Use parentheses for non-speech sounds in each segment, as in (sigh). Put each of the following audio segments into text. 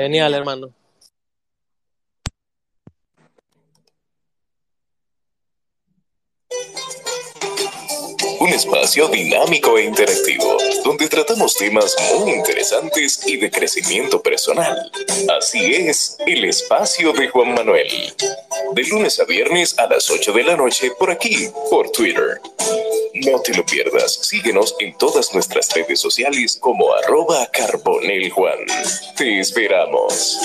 Genial, hermano. Un espacio dinámico e interactivo, donde tratamos temas muy interesantes y de crecimiento personal. Así es, el espacio de Juan Manuel. De lunes a viernes a las 8 de la noche por aquí, por Twitter. No te lo pierdas, síguenos en todas nuestras redes sociales como arroba carboneljuan. Te esperamos.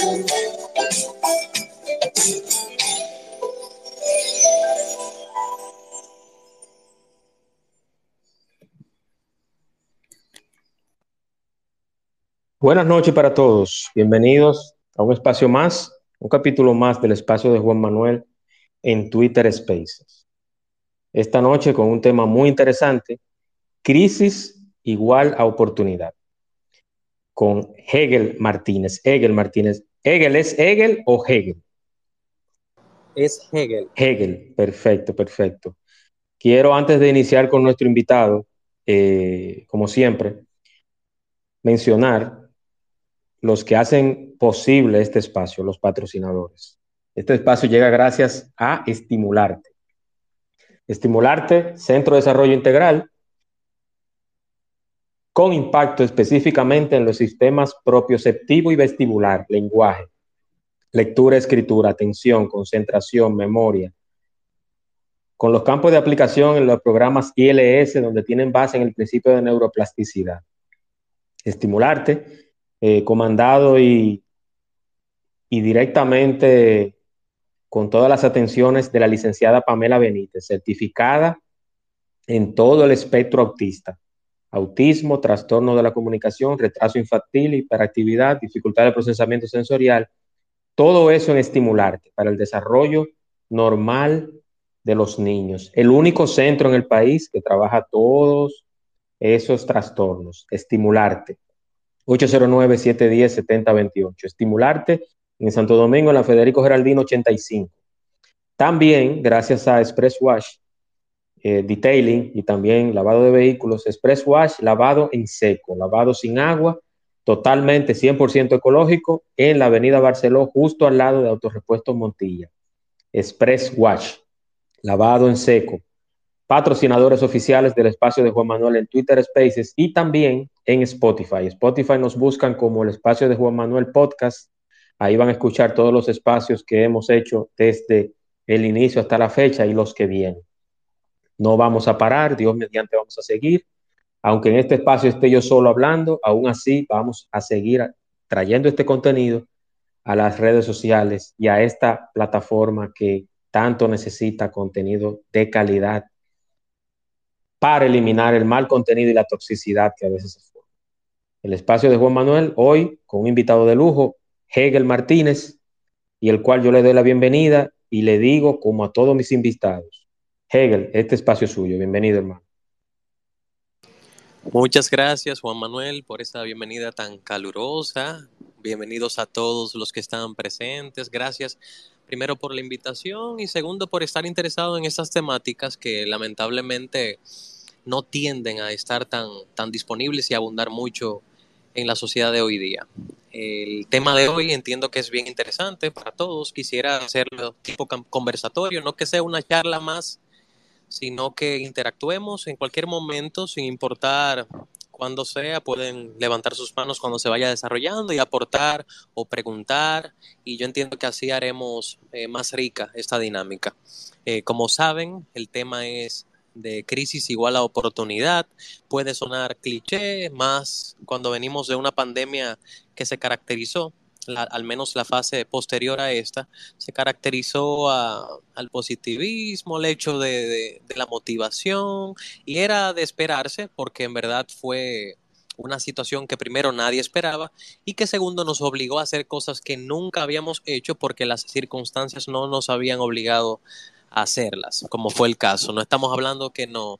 Buenas noches para todos. Bienvenidos a un espacio más, un capítulo más del espacio de Juan Manuel en Twitter Spaces. Esta noche con un tema muy interesante, crisis igual a oportunidad, con Hegel Martínez. Hegel Martínez. ¿Hegel es Hegel o Hegel? Es Hegel. Hegel, perfecto, perfecto. Quiero antes de iniciar con nuestro invitado, eh, como siempre, mencionar los que hacen posible este espacio, los patrocinadores. Este espacio llega gracias a Estimularte. Estimularte, Centro de Desarrollo Integral, con impacto específicamente en los sistemas propioceptivo y vestibular, lenguaje, lectura, escritura, atención, concentración, memoria, con los campos de aplicación en los programas ILS, donde tienen base en el principio de neuroplasticidad. Estimularte eh, comandado y, y directamente con todas las atenciones de la licenciada Pamela Benítez, certificada en todo el espectro autista. Autismo, trastorno de la comunicación, retraso infantil, hiperactividad, dificultad de procesamiento sensorial, todo eso en estimularte para el desarrollo normal de los niños. El único centro en el país que trabaja todos esos trastornos, estimularte. 809-710-7028. Estimularte en Santo Domingo, en la Federico Geraldino 85. También, gracias a Express Wash eh, Detailing y también lavado de vehículos, Express Wash, lavado en seco, lavado sin agua, totalmente 100% ecológico, en la avenida Barceló, justo al lado de Autorepuestos Montilla. Express Wash, lavado en seco, patrocinadores oficiales del espacio de Juan Manuel en Twitter Spaces y también en Spotify. Spotify nos buscan como el espacio de Juan Manuel Podcast. Ahí van a escuchar todos los espacios que hemos hecho desde el inicio hasta la fecha y los que vienen. No vamos a parar, Dios mediante vamos a seguir. Aunque en este espacio esté yo solo hablando, aún así vamos a seguir trayendo este contenido a las redes sociales y a esta plataforma que tanto necesita contenido de calidad para eliminar el mal contenido y la toxicidad que a veces se forma. El espacio de Juan Manuel, hoy con un invitado de lujo, Hegel Martínez, y el cual yo le doy la bienvenida y le digo, como a todos mis invitados, Hegel, este espacio es suyo. Bienvenido, hermano. Muchas gracias, Juan Manuel, por esta bienvenida tan calurosa. Bienvenidos a todos los que están presentes. Gracias primero por la invitación y segundo por estar interesado en estas temáticas que lamentablemente no tienden a estar tan, tan disponibles y abundar mucho en la sociedad de hoy día. El tema de hoy entiendo que es bien interesante para todos. Quisiera hacerlo tipo conversatorio, no que sea una charla más, sino que interactuemos en cualquier momento, sin importar cuándo sea. Pueden levantar sus manos cuando se vaya desarrollando y aportar o preguntar. Y yo entiendo que así haremos eh, más rica esta dinámica. Eh, como saben, el tema es de crisis igual a oportunidad. Puede sonar cliché, más cuando venimos de una pandemia que se caracterizó, al menos la fase posterior a esta, se caracterizó al positivismo, el hecho de, de la motivación, y era de esperarse porque en verdad fue una situación que primero nadie esperaba y que segundo nos obligó a hacer cosas que nunca habíamos hecho porque las circunstancias no nos habían obligado hacerlas, como fue el caso. No estamos hablando que no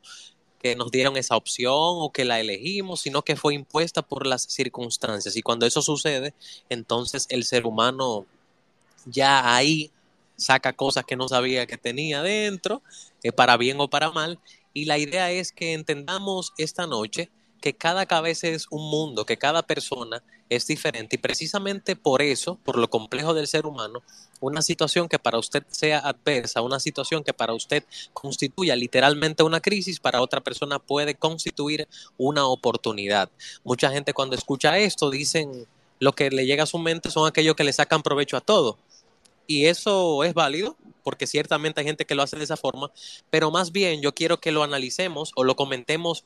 que nos dieron esa opción o que la elegimos, sino que fue impuesta por las circunstancias. Y cuando eso sucede, entonces el ser humano ya ahí saca cosas que no sabía que tenía dentro, eh, para bien o para mal. Y la idea es que entendamos esta noche que cada cabeza es un mundo, que cada persona es diferente y precisamente por eso, por lo complejo del ser humano, una situación que para usted sea adversa, una situación que para usted constituya literalmente una crisis, para otra persona puede constituir una oportunidad. Mucha gente cuando escucha esto dicen lo que le llega a su mente son aquellos que le sacan provecho a todo. Y eso es válido, porque ciertamente hay gente que lo hace de esa forma, pero más bien yo quiero que lo analicemos o lo comentemos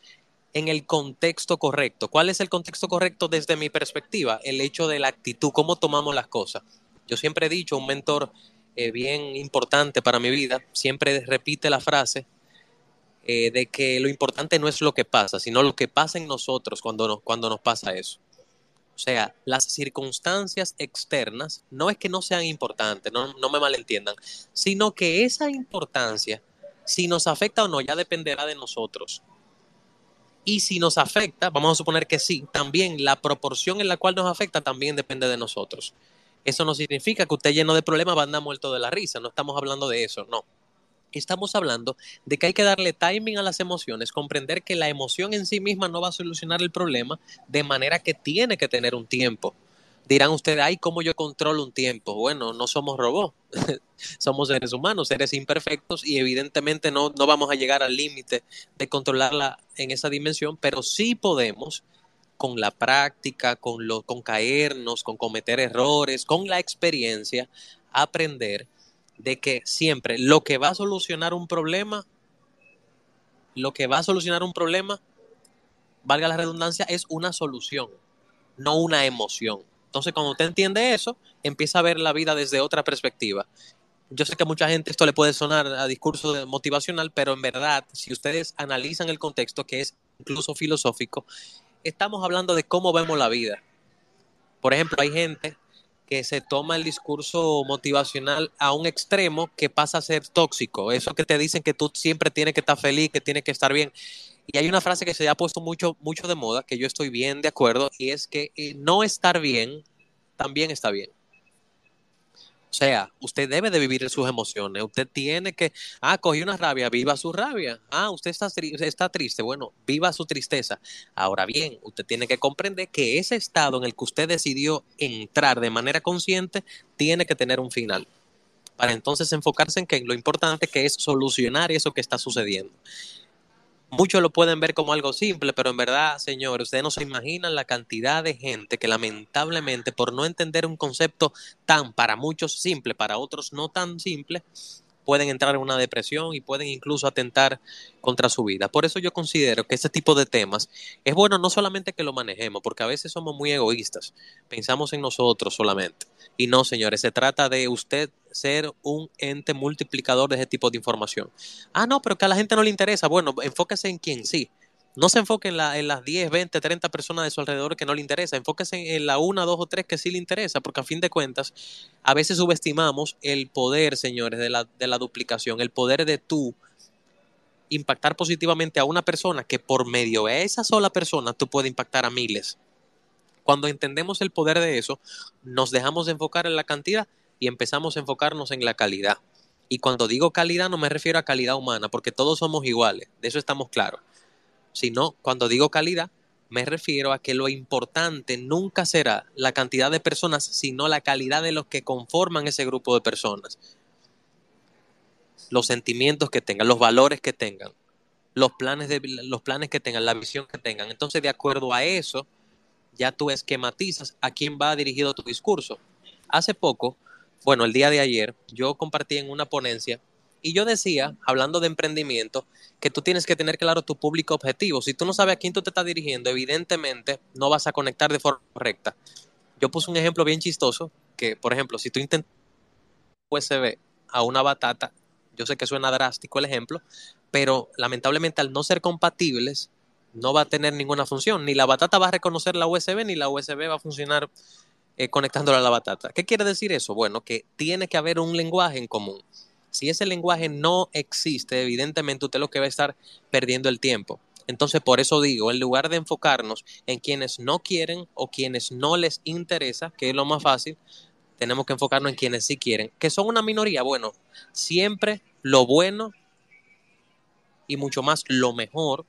en el contexto correcto. ¿Cuál es el contexto correcto desde mi perspectiva? El hecho de la actitud, cómo tomamos las cosas. Yo siempre he dicho, un mentor eh, bien importante para mi vida, siempre repite la frase eh, de que lo importante no es lo que pasa, sino lo que pasa en nosotros cuando nos, cuando nos pasa eso. O sea, las circunstancias externas no es que no sean importantes, no, no me malentiendan, sino que esa importancia, si nos afecta o no, ya dependerá de nosotros. Y si nos afecta, vamos a suponer que sí, también la proporción en la cual nos afecta también depende de nosotros. Eso no significa que usted lleno de problemas va a andar muerto de la risa, no estamos hablando de eso, no. Estamos hablando de que hay que darle timing a las emociones, comprender que la emoción en sí misma no va a solucionar el problema, de manera que tiene que tener un tiempo. Dirán ustedes, ay, ¿cómo yo controlo un tiempo? Bueno, no somos robots, (laughs) somos seres humanos, seres imperfectos y evidentemente no, no vamos a llegar al límite de controlarla en esa dimensión, pero sí podemos con la práctica, con, lo, con caernos, con cometer errores, con la experiencia, aprender de que siempre lo que va a solucionar un problema, lo que va a solucionar un problema, valga la redundancia, es una solución, no una emoción. Entonces, cuando usted entiende eso, empieza a ver la vida desde otra perspectiva. Yo sé que a mucha gente esto le puede sonar a discurso motivacional, pero en verdad, si ustedes analizan el contexto, que es incluso filosófico, estamos hablando de cómo vemos la vida. Por ejemplo, hay gente que se toma el discurso motivacional a un extremo que pasa a ser tóxico. Eso que te dicen que tú siempre tienes que estar feliz, que tienes que estar bien. Y hay una frase que se ha puesto mucho, mucho de moda, que yo estoy bien de acuerdo, y es que no estar bien también está bien. O sea, usted debe de vivir sus emociones. Usted tiene que, ah, cogió una rabia, viva su rabia. Ah, usted está, está triste, bueno, viva su tristeza. Ahora bien, usted tiene que comprender que ese estado en el que usted decidió entrar de manera consciente tiene que tener un final. Para entonces enfocarse en que lo importante que es solucionar eso que está sucediendo. Muchos lo pueden ver como algo simple, pero en verdad, señores, ustedes no se imaginan la cantidad de gente que lamentablemente por no entender un concepto tan para muchos simple, para otros no tan simple, pueden entrar en una depresión y pueden incluso atentar contra su vida. Por eso yo considero que este tipo de temas es bueno no solamente que lo manejemos, porque a veces somos muy egoístas, pensamos en nosotros solamente. Y no, señores, se trata de usted ser un ente multiplicador de ese tipo de información. Ah, no, pero que a la gente no le interesa. Bueno, enfóquese en quien sí. No se enfoque en, la, en las 10, 20, 30 personas de su alrededor que no le interesa. Enfóquese en la una, dos o tres que sí le interesa, porque a fin de cuentas, a veces subestimamos el poder, señores, de la, de la duplicación, el poder de tú impactar positivamente a una persona que por medio de esa sola persona tú puedes impactar a miles. Cuando entendemos el poder de eso, nos dejamos de enfocar en la cantidad y empezamos a enfocarnos en la calidad. Y cuando digo calidad no me refiero a calidad humana, porque todos somos iguales, de eso estamos claros. Sino, cuando digo calidad, me refiero a que lo importante nunca será la cantidad de personas, sino la calidad de los que conforman ese grupo de personas. Los sentimientos que tengan, los valores que tengan, los planes, de, los planes que tengan, la visión que tengan. Entonces, de acuerdo a eso, ya tú esquematizas a quién va dirigido tu discurso. Hace poco, bueno, el día de ayer, yo compartí en una ponencia y yo decía, hablando de emprendimiento, que tú tienes que tener claro tu público objetivo. Si tú no sabes a quién tú te estás dirigiendo, evidentemente no vas a conectar de forma correcta. Yo puse un ejemplo bien chistoso, que por ejemplo, si tú intentas USB a una batata, yo sé que suena drástico el ejemplo, pero lamentablemente al no ser compatibles, no va a tener ninguna función. Ni la batata va a reconocer la USB, ni la USB va a funcionar eh, conectándola a la batata. ¿Qué quiere decir eso? Bueno, que tiene que haber un lenguaje en común. Si ese lenguaje no existe, evidentemente usted lo que va a estar perdiendo el tiempo. Entonces, por eso digo, en lugar de enfocarnos en quienes no quieren o quienes no les interesa, que es lo más fácil, tenemos que enfocarnos en quienes sí quieren, que son una minoría. Bueno, siempre lo bueno y mucho más lo mejor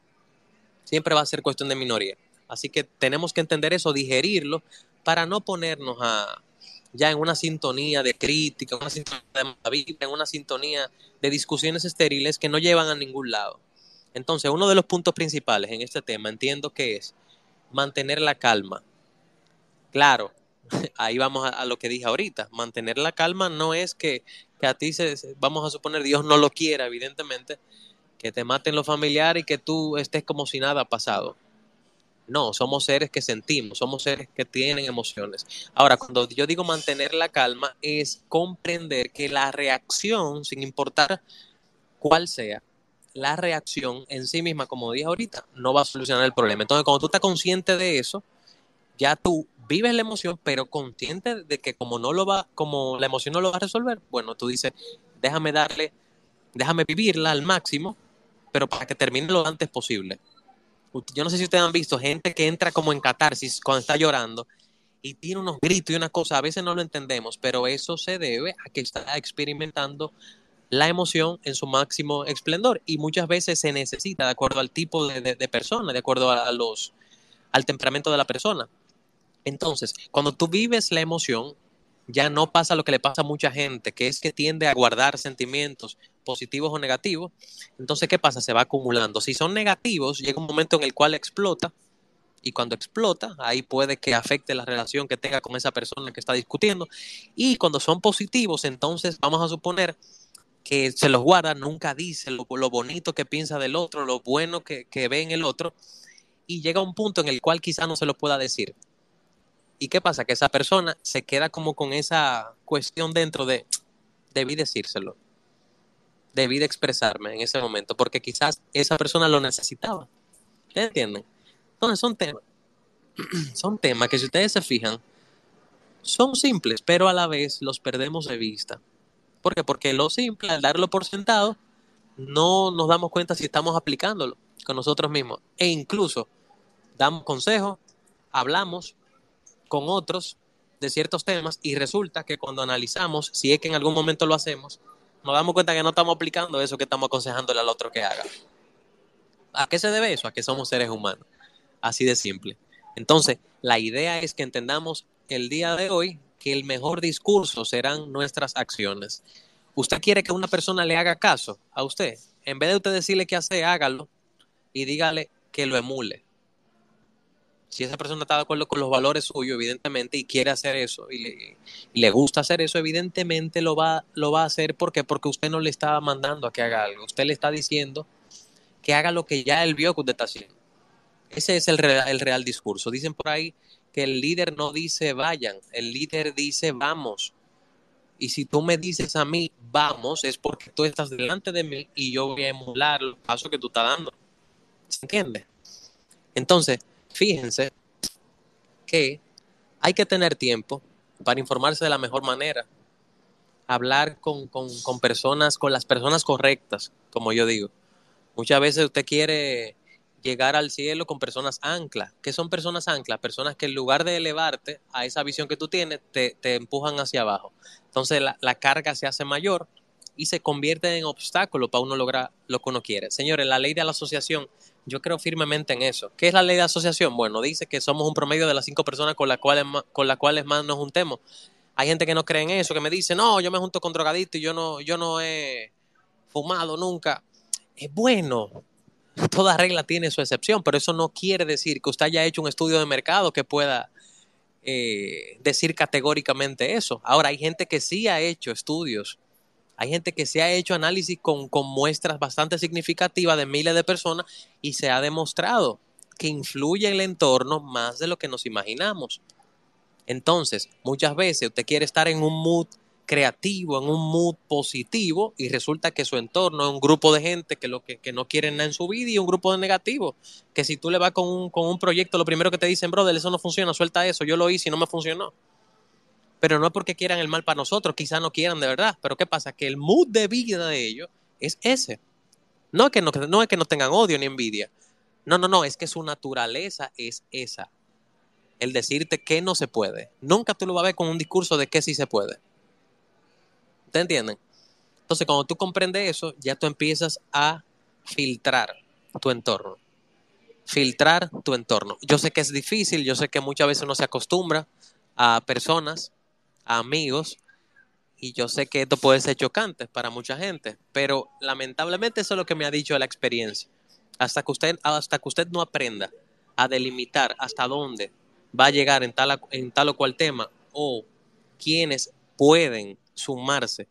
siempre va a ser cuestión de minoría. Así que tenemos que entender eso, digerirlo, para no ponernos a, ya en una sintonía de crítica, una sintonía de en una sintonía de discusiones estériles que no llevan a ningún lado. Entonces, uno de los puntos principales en este tema entiendo que es mantener la calma. Claro, (laughs) ahí vamos a, lo que dije ahorita. Mantener la calma no es que, que a ti, se, vamos a suponer, Dios no lo quiera, evidentemente, que te maten los familiares y que tú estés como si nada ha pasado. No, somos seres que sentimos, somos seres que tienen emociones. Ahora, cuando yo digo mantener la calma, es comprender que la reacción, sin importar cuál sea, la reacción en sí misma, como dije ahorita, no va a solucionar el problema. Entonces, cuando tú estás consciente de eso, ya tú vives la emoción, pero consciente de que como no lo va, como la emoción no lo va a resolver, bueno, tú dices, déjame darle, déjame vivirla al máximo, pero para que termine lo antes posible. Yo no sé si ustedes han visto gente que entra como en catarsis cuando está llorando y tiene unos gritos y una cosa, a veces no lo entendemos, pero eso se debe a que está experimentando la emoción en su máximo esplendor y muchas veces se necesita de acuerdo al tipo de, persona, de acuerdo a los, al temperamento de la persona. Entonces, cuando tú vives la emoción, ya no pasa lo que le pasa a mucha gente, que es que tiende a guardar sentimientos positivos o negativos. Entonces, ¿qué pasa? Se va acumulando. Si son negativos, llega un momento en el cual explota y cuando explota, ahí puede que afecte la relación que tenga con esa persona que está discutiendo. Y cuando son positivos, entonces vamos a suponer que se los guarda, nunca dice lo, bonito que piensa del otro, lo bueno que, ve en el otro, y llega un punto en el cual quizá no se lo pueda decir. ¿Y qué pasa? Que esa persona se queda como con esa cuestión dentro de, debí decírselo, debí de expresarme en ese momento, porque quizás esa persona lo necesitaba. ¿Ustedes entienden? Entonces son temas, (clears throat) son temas que si ustedes se fijan, son simples, pero a la vez los perdemos de vista. ¿Por qué? Porque lo simple, al darlo por sentado, no nos damos cuenta si estamos aplicándolo con nosotros mismos. E incluso damos consejos, hablamos con otros de ciertos temas y resulta que cuando analizamos, si es que en algún momento lo hacemos, nos damos cuenta que no estamos aplicando eso que estamos aconsejándole al otro que haga. ¿A qué se debe eso? A que somos seres humanos. Así de simple. Entonces, la idea es que entendamos el día de hoy que el mejor discurso serán nuestras acciones. Usted quiere que una persona le haga caso a usted. En vez de usted decirle qué hace, hágalo y dígale que lo emule. Si esa persona está de acuerdo con los valores suyos, evidentemente, y quiere hacer eso, y le, gusta hacer eso, evidentemente lo va, a hacer. ¿Por Porque usted no le está mandando a que haga algo. Usted le está diciendo que haga lo que ya él vio que usted está haciendo. Ese es el el real discurso. Dicen por ahí que el líder no dice vayan, el líder dice vamos. Y si tú me dices a mí vamos, es porque tú estás delante de mí y yo voy a emular el paso que tú estás dando. ¿Se entiende? Entonces, fíjense que hay que tener tiempo para informarse de la mejor manera. Hablar con, con, personas, con las personas correctas, como yo digo. Muchas veces usted quiere llegar al cielo con personas ancla. ¿Qué son personas ancla? Personas que en lugar de elevarte a esa visión que tú tienes, te, empujan hacia abajo. Entonces la, carga se hace mayor y se convierte en obstáculo para uno lograr lo que uno quiere. Señores, la ley de la asociación, yo creo firmemente en eso. ¿Qué es la ley de asociación? Bueno, dice que somos un promedio de las cinco personas con las cuales, con las cuales más nos juntemos. Hay gente que no cree en eso, que me dice, no, yo me junto con drogadictos y yo no, yo no he fumado nunca. Es bueno, toda regla tiene su excepción, pero eso no quiere decir que usted haya hecho un estudio de mercado que pueda eh, decir categóricamente eso. Ahora, hay gente que sí ha hecho estudios, hay gente que sí ha hecho análisis con, con muestras bastante significativas de miles de personas y se ha demostrado que influye el entorno más de lo que nos imaginamos. Entonces, muchas veces usted quiere estar en un mood creativo, en un mood positivo y resulta que su entorno es un grupo de gente que, lo que, no quieren nada en su vida y un grupo de negativos, que si tú le vas con un, con un proyecto, lo primero que te dicen, brother, eso no funciona, suelta eso, yo lo hice y no me funcionó. Pero no es porque quieran el mal para nosotros, quizás no quieran de verdad, pero ¿qué pasa? Que el mood de vida de ellos es ese. No es que no, no, es que no tengan odio ni envidia. No, no, no, es que su naturaleza es esa. El decirte que no se puede. Nunca tú lo vas a ver con un discurso de que sí se puede. ¿Te entienden? Entonces, cuando tú comprendes eso, ya tú empiezas a filtrar tu entorno. filtrar tu entorno. Yo sé que es difícil, yo sé que muchas veces uno se acostumbra a personas, amigos, y yo sé que esto puede ser chocante para mucha gente, pero lamentablemente eso es lo que me ha dicho la experiencia. Hasta que usted, hasta que usted no aprenda a delimitar hasta dónde va a llegar en tal, en tal o cual tema o quienes pueden sumarse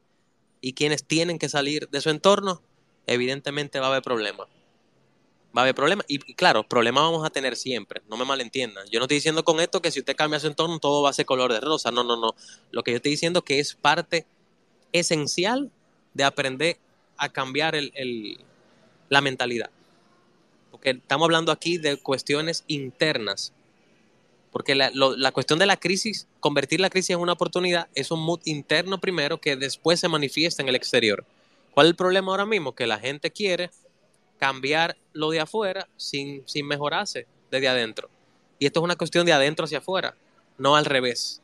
y quienes tienen que salir de su entorno, evidentemente va a haber problemas. Va a haber problemas. Y, claro, problemas vamos a tener siempre. No me malentiendan. Yo no estoy diciendo con esto que si usted cambia su entorno todo va a ser color de rosa. No, no, no. Lo que yo estoy diciendo es que es parte esencial de aprender a cambiar el, la mentalidad. Porque estamos hablando aquí de cuestiones internas. Porque la, la, cuestión de la crisis, convertir la crisis en una oportunidad, es un mood interno primero que después se manifiesta en el exterior. ¿Cuál es el problema ahora mismo? Que la gente quiere cambiar lo de afuera sin, sin mejorarse desde adentro. Y esto es una cuestión de adentro hacia afuera, no al revés.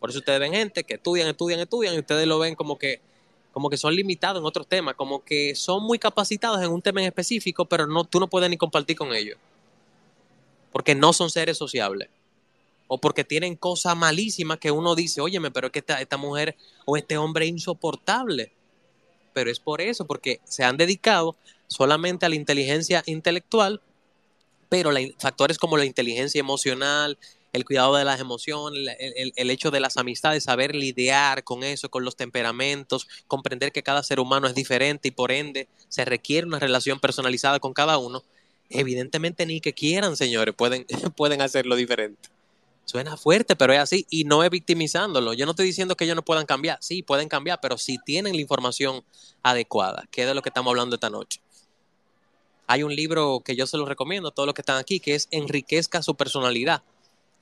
Por eso ustedes ven gente que estudian, estudian, estudian y ustedes lo ven como que, como que son limitados en otros temas, como que son muy capacitados en un tema en específico, pero no, tú no puedes ni compartir con ellos. Porque no son seres sociables. O porque tienen cosas malísimas que uno dice, óyeme, pero es que esta, esta mujer o este hombre es insoportable. Pero es por eso, porque se han dedicado solamente a la inteligencia intelectual, pero factores como la inteligencia emocional, el cuidado de las emociones, el, hecho de las amistades, saber lidiar con eso, con los temperamentos, comprender que cada ser humano es diferente y por ende se requiere una relación personalizada con cada uno, evidentemente ni que quieran, señores, pueden, (laughs) pueden hacerlo diferente. Suena fuerte, pero es así y no es victimizándolo. Yo no estoy diciendo que ellos no puedan cambiar, sí, pueden cambiar, pero si tienen la información adecuada, que es de lo que estamos hablando esta noche. Hay un libro que yo se lo recomiendo a todos los que están aquí, que es Enriquezca su personalidad,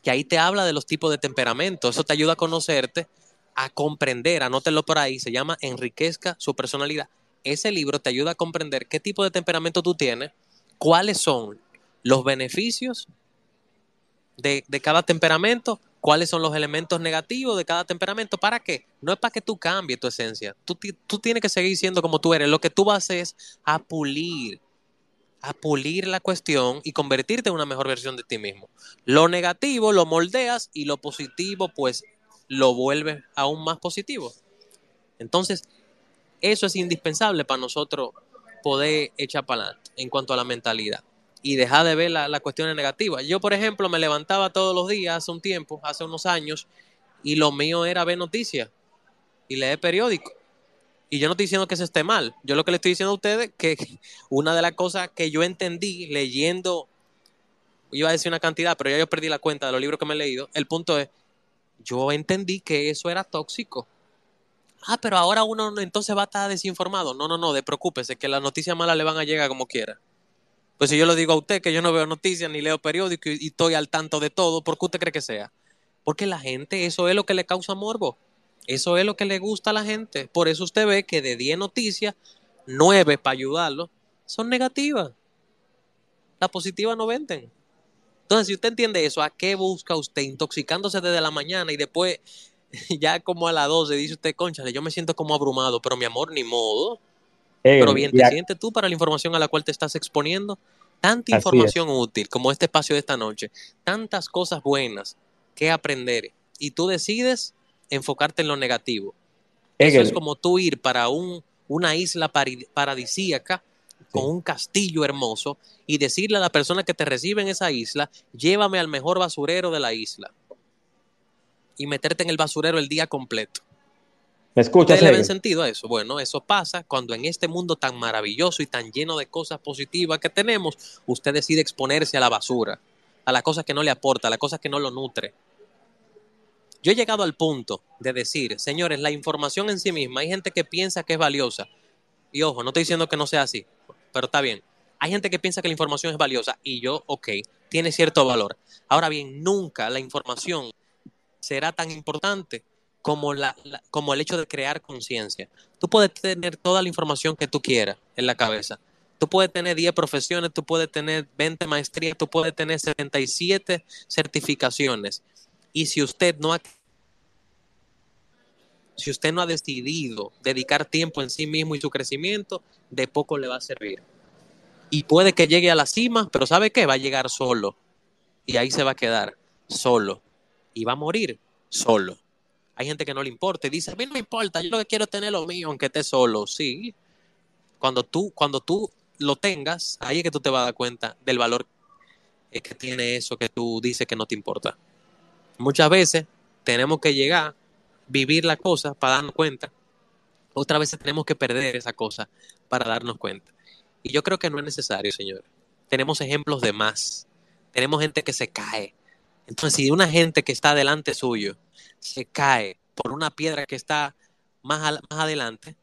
que ahí te habla de los tipos de temperamento. Eso te ayuda a conocerte, a comprender, anótelo por ahí, se llama Enriquezca su personalidad. Ese libro te ayuda a comprender qué tipo de temperamento tú tienes, cuáles son los beneficios de, cada temperamento, cuáles son los elementos negativos de cada temperamento. ¿Para qué? No es para que tú cambies tu esencia. Tú, tú tienes que seguir siendo como tú eres. Lo que tú vas a hacer es a pulir a pulir la cuestión y convertirte en una mejor versión de ti mismo. Lo negativo lo moldeas y lo positivo pues lo vuelves aún más positivo. Entonces, eso es indispensable para nosotros poder echar para adelante en cuanto a la mentalidad y dejar de ver las la cuestiones negativas. Yo, por ejemplo, me levantaba todos los días hace un tiempo, hace unos años, y lo mío era ver noticias y leer periódicos. Y yo no estoy diciendo que eso esté mal. Yo lo que le estoy diciendo a ustedes que (laughs) una de las cosas que yo entendí leyendo, iba a decir una cantidad, pero ya yo perdí la cuenta de los libros que me he leído. El punto es, yo entendí que eso era tóxico. Ah, pero ahora uno entonces va a estar desinformado. No, no, no, de preocúpese, que las noticias malas le van a llegar como quiera. Pues si yo le digo a usted que yo no veo noticias ni leo periódicos y estoy al tanto de todo, ¿por qué usted cree que sea? Porque la gente, eso es lo que le causa morbo. Eso es lo que le gusta a la gente. Por eso usted ve que de 10 noticias, 9 para ayudarlo son negativas. Las positivas no venden. Entonces, si usted entiende eso, ¿a qué busca usted? Intoxicándose desde la mañana y después, (laughs) ya como a las 12, dice usted, conchale, yo me siento como abrumado, pero mi amor, ni modo. pero bien, te sientes tú para la información a la cual te estás exponiendo. Tanta información útil como este espacio de esta noche. Tantas cosas buenas que aprender. Y tú decides enfocarte en lo negativo. Eso es como tú ir para un, una isla paradisíaca con un castillo hermoso y decirle a la persona que te recibe en esa isla, llévame al mejor basurero de la isla. Y meterte en el basurero el día completo. ¿Me escuchas? le ven sentido a eso? Bueno, eso pasa cuando en este mundo tan maravilloso y tan lleno de cosas positivas que tenemos, usted decide exponerse a la basura, a las cosas que no le aporta, a las cosas que no lo nutre. Yo he llegado al punto de decir, señores, la información en sí misma, hay gente que piensa que es valiosa. Y ojo, no estoy diciendo que no sea así, pero está bien. Hay gente que piensa que la información es valiosa y yo, ok, tiene cierto valor. Ahora bien, nunca la información será tan importante como, la, como el hecho de crear conciencia. Tú puedes tener toda la información que tú quieras en la cabeza. Tú puedes tener 10 profesiones, tú puedes tener 20 maestrías, tú puedes tener 77 certificaciones. Y si usted no ha si usted no ha decidido dedicar tiempo en sí mismo y su crecimiento, de poco le va a servir. y puede que llegue a la cima, pero ¿sabe qué? Va a llegar solo y ahí se va a quedar solo y va a morir solo. Hay gente que no le importa y dice, a mí no me importa, yo lo que quiero es tener lo mío, aunque esté solo. Sí, cuando tú, cuando tú lo tengas, ahí es que tú te vas a dar cuenta del valor que tiene eso que tú dices que no te importa. Muchas veces tenemos que llegar, vivir la cosa para darnos cuenta. Otras veces tenemos que perder esa cosa para darnos cuenta. Y yo creo que no es necesario, señor. Tenemos ejemplos de más. Tenemos gente que se cae. Entonces, si una gente que está delante suyo se cae por una piedra que está más, más adelante,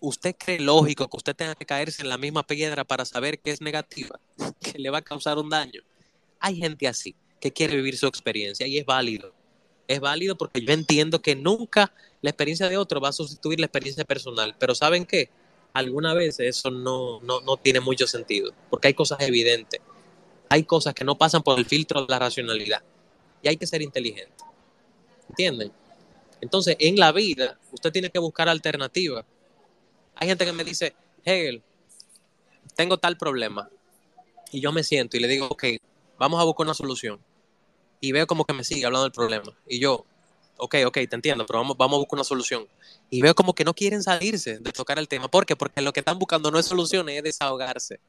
¿usted cree lógico que usted tenga que caerse en la misma piedra para saber que es negativa, (laughs) que le va a causar un daño? Hay gente así que quiere vivir su experiencia y es válido. Es válido porque yo entiendo que nunca la experiencia de otro va a sustituir la experiencia personal. Pero ¿saben qué? Alguna vez eso no, no, no tiene mucho sentido porque hay cosas evidentes. Hay cosas que no pasan por el filtro de la racionalidad y hay que ser inteligente. ¿Entienden? Entonces, en la vida, usted tiene que buscar alternativas hay gente que me dice, Hegel, tengo tal problema. Y yo me siento y le digo, ok, vamos a buscar una solución. Y veo como que me sigue hablando del problema. Y yo, ok, ok, te entiendo, pero vamos, vamos a buscar una solución. Y veo como que no quieren salirse de tocar el tema. ¿Por qué? Porque lo que están buscando no es soluciones, es desahogarse.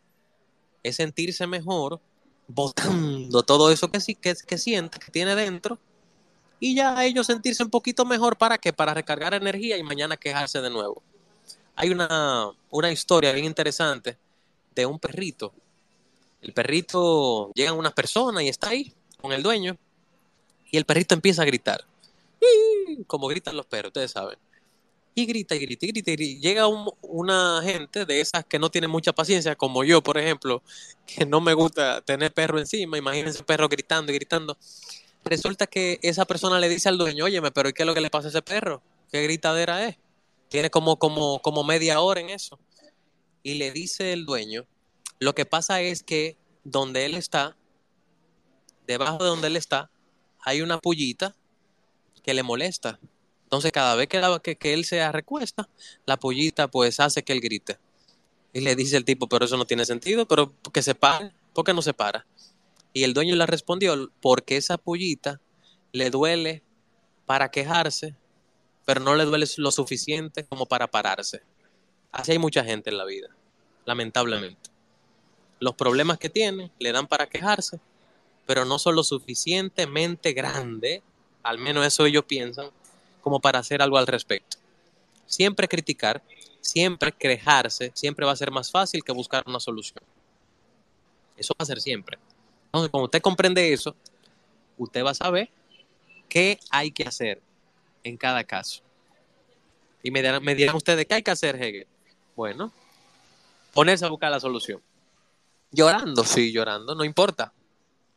Es sentirse mejor botando todo eso que, que, que siente, que tiene dentro. Y ya ellos sentirse un poquito mejor. ¿Para qué? Para recargar energía y mañana quejarse de nuevo hay una, historia bien interesante de un perrito. El perrito, llegan unas personas y está ahí con el dueño y el perrito empieza a gritar. Como gritan los perros, ustedes saben. Y grita y grita y grita. Y Llega una gente de esas que no tiene mucha paciencia, como yo, por ejemplo, que no me gusta tener perro encima. Imagínense un perro gritando y gritando. Resulta que esa persona le dice al dueño, óyeme, pero ¿qué es lo que le pasa a ese perro? ¿Qué gritadera es? Tiene como, como, como media hora en eso. Y le dice el dueño, lo que pasa es que donde él está, debajo de donde él está, hay una pullita que le molesta. Entonces cada vez que, que, él se recuesta, la pullita pues hace que él grite. Y le dice el tipo, pero eso no tiene sentido, pero que se pare, ¿por qué no se para? Y el dueño le respondió, porque esa pullita le duele para quejarse pero no le duele lo suficiente como para pararse. Así hay mucha gente en la vida, lamentablemente. Los problemas que tiene le dan para quejarse, pero no son lo suficientemente grandes, al menos eso ellos piensan, como para hacer algo al respecto. Siempre criticar, siempre quejarse, siempre va a ser más fácil que buscar una solución. Eso va a ser siempre. Entonces, cuando usted comprende eso, usted va a saber qué hay que hacer en cada caso. Y me dirán, me dirán ustedes, ¿qué hay que hacer, Hegel? Bueno, ponerse a buscar la solución. Llorando, sí, llorando, no importa.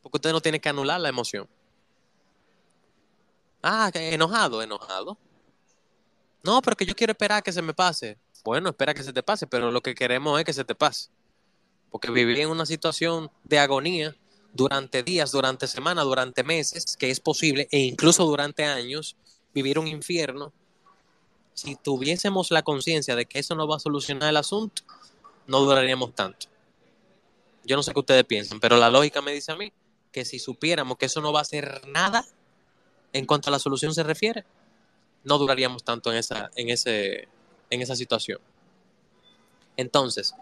Porque usted no tiene que anular la emoción. Ah, enojado, enojado. No, pero que yo quiero esperar que se me pase. Bueno, espera que se te pase, pero lo que queremos es que se te pase. Porque vivir en una situación de agonía durante días, durante semanas, durante meses, que es posible, e incluso durante años, vivir un infierno, si tuviésemos la conciencia de que eso no va a solucionar el asunto, no duraríamos tanto. Yo no sé qué ustedes piensan, pero la lógica me dice a mí que si supiéramos que eso no va a hacer nada en cuanto a la solución se refiere, no duraríamos tanto en esa, en ese, en esa situación. Entonces,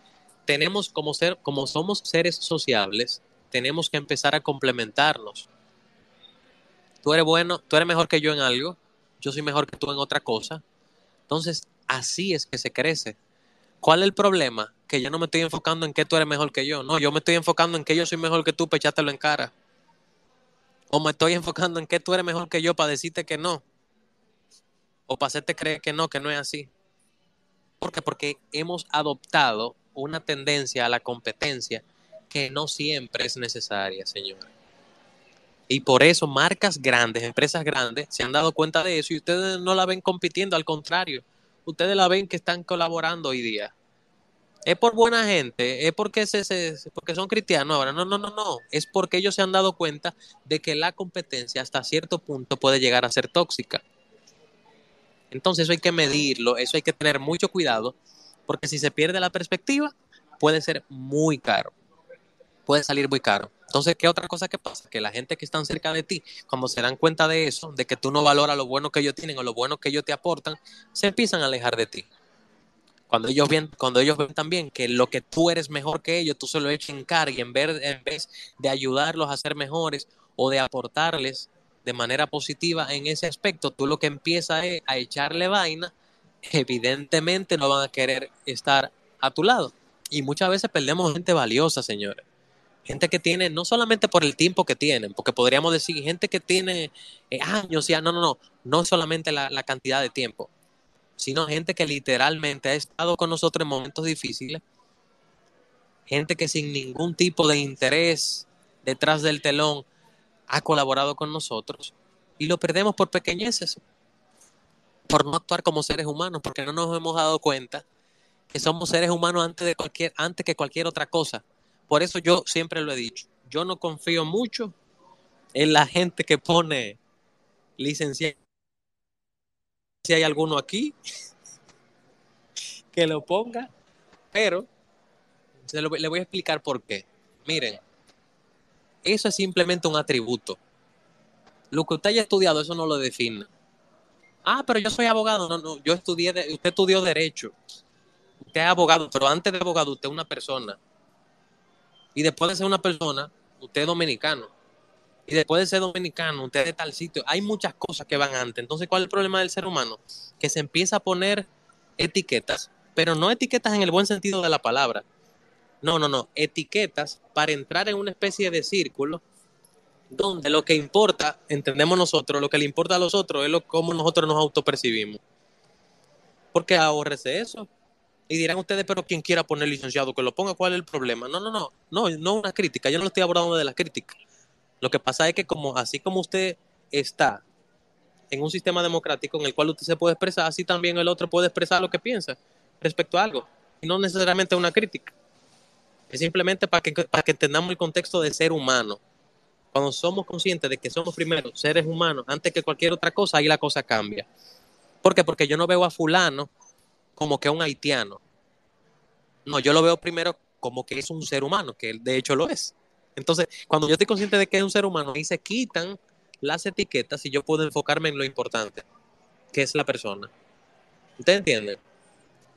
tenemos como ser, como somos seres sociables, tenemos que empezar a complementarnos. Tú eres bueno, tú eres mejor que yo en algo, yo soy mejor que tú en otra cosa. Entonces, así es que se crece. ¿Cuál es el problema? Que yo no me estoy enfocando en que tú eres mejor que yo. No, yo me estoy enfocando en que yo soy mejor que tú para echártelo en cara. O me estoy enfocando en que tú eres mejor que yo para decirte que no. O para hacerte creer que no, que no es así. ¿Por qué? Porque hemos adoptado una tendencia a la competencia que no siempre es necesaria, señor. Y por eso marcas grandes, empresas grandes, se han dado cuenta de eso y ustedes no la ven compitiendo, al contrario, ustedes la ven que están colaborando hoy día. Es por buena gente, es porque, se, porque son cristianos ahora. No, no, no, no. Es porque ellos se han dado cuenta de que la competencia hasta cierto punto puede llegar a ser tóxica. Entonces eso hay que medirlo, eso hay que tener mucho cuidado, porque si se pierde la perspectiva, puede ser muy caro. puede salir muy caro. Entonces, ¿qué otra cosa que pasa? Que la gente que están cerca de ti, cuando se dan cuenta de eso, de que tú no valoras lo bueno que ellos tienen o lo bueno que ellos te aportan, se empiezan a alejar de ti. Cuando ellos ven, cuando ellos ven también que lo que tú eres mejor que ellos, tú se lo echas en cara y en, ver, en vez de ayudarlos a ser mejores o de aportarles de manera positiva en ese aspecto, tú lo que empiezas es a echarle vaina, evidentemente no van a querer estar a tu lado. Y muchas veces perdemos gente valiosa, señores. Gente que tiene, no solamente por el tiempo que tienen, porque podríamos decir gente que tiene eh, años, ya, no, no, no, no solamente la, la cantidad de tiempo, sino gente que literalmente ha estado con nosotros en momentos difíciles, gente que sin ningún tipo de interés detrás del telón ha colaborado con nosotros y lo perdemos por pequeñeces, por no actuar como seres humanos, porque no nos hemos dado cuenta que somos seres humanos antes, de cualquier, antes que cualquier otra cosa. Por eso yo siempre lo he dicho, yo no confío mucho en la gente que pone licenciado. Si hay alguno aquí que lo ponga, pero lo, le voy a explicar por qué. Miren, eso es simplemente un atributo. Lo que usted haya estudiado, eso no lo define. Ah, pero yo soy abogado. No, no, yo estudié, de, usted estudió derecho usted es abogado, pero antes de abogado usted es una persona. Y después de ser una persona, usted es dominicano. Y después de ser dominicano, usted de tal sitio. Hay muchas cosas que van antes. Entonces, ¿cuál es el problema del ser humano? Que se empieza a poner etiquetas, pero no etiquetas en el buen sentido de la palabra. No, no, no. Etiquetas para entrar en una especie de círculo donde lo que importa, entendemos nosotros, lo que le importa a los otros es lo, cómo nosotros nos autopercibimos. Porque ahorrese eso. Y dirán ustedes, pero quien quiera poner licenciado, que lo ponga, ¿cuál es el problema? No, no, no, no, no una crítica, yo no estoy abordando de la crítica. Lo que pasa es que como así como usted está en un sistema democrático en el cual usted se puede expresar, así también el otro puede expresar lo que piensa respecto a algo. Y no necesariamente una crítica. Es simplemente para que, para que entendamos el contexto de ser humano. Cuando somos conscientes de que somos primero seres humanos antes que cualquier otra cosa, ahí la cosa cambia. ¿Por qué? Porque yo no veo a fulano como que un haitiano. No, yo lo veo primero como que es un ser humano, que de hecho lo es. Entonces, cuando yo estoy consciente de que es un ser humano, y se quitan las etiquetas y yo puedo enfocarme en lo importante, que es la persona. ¿Ustedes entienden?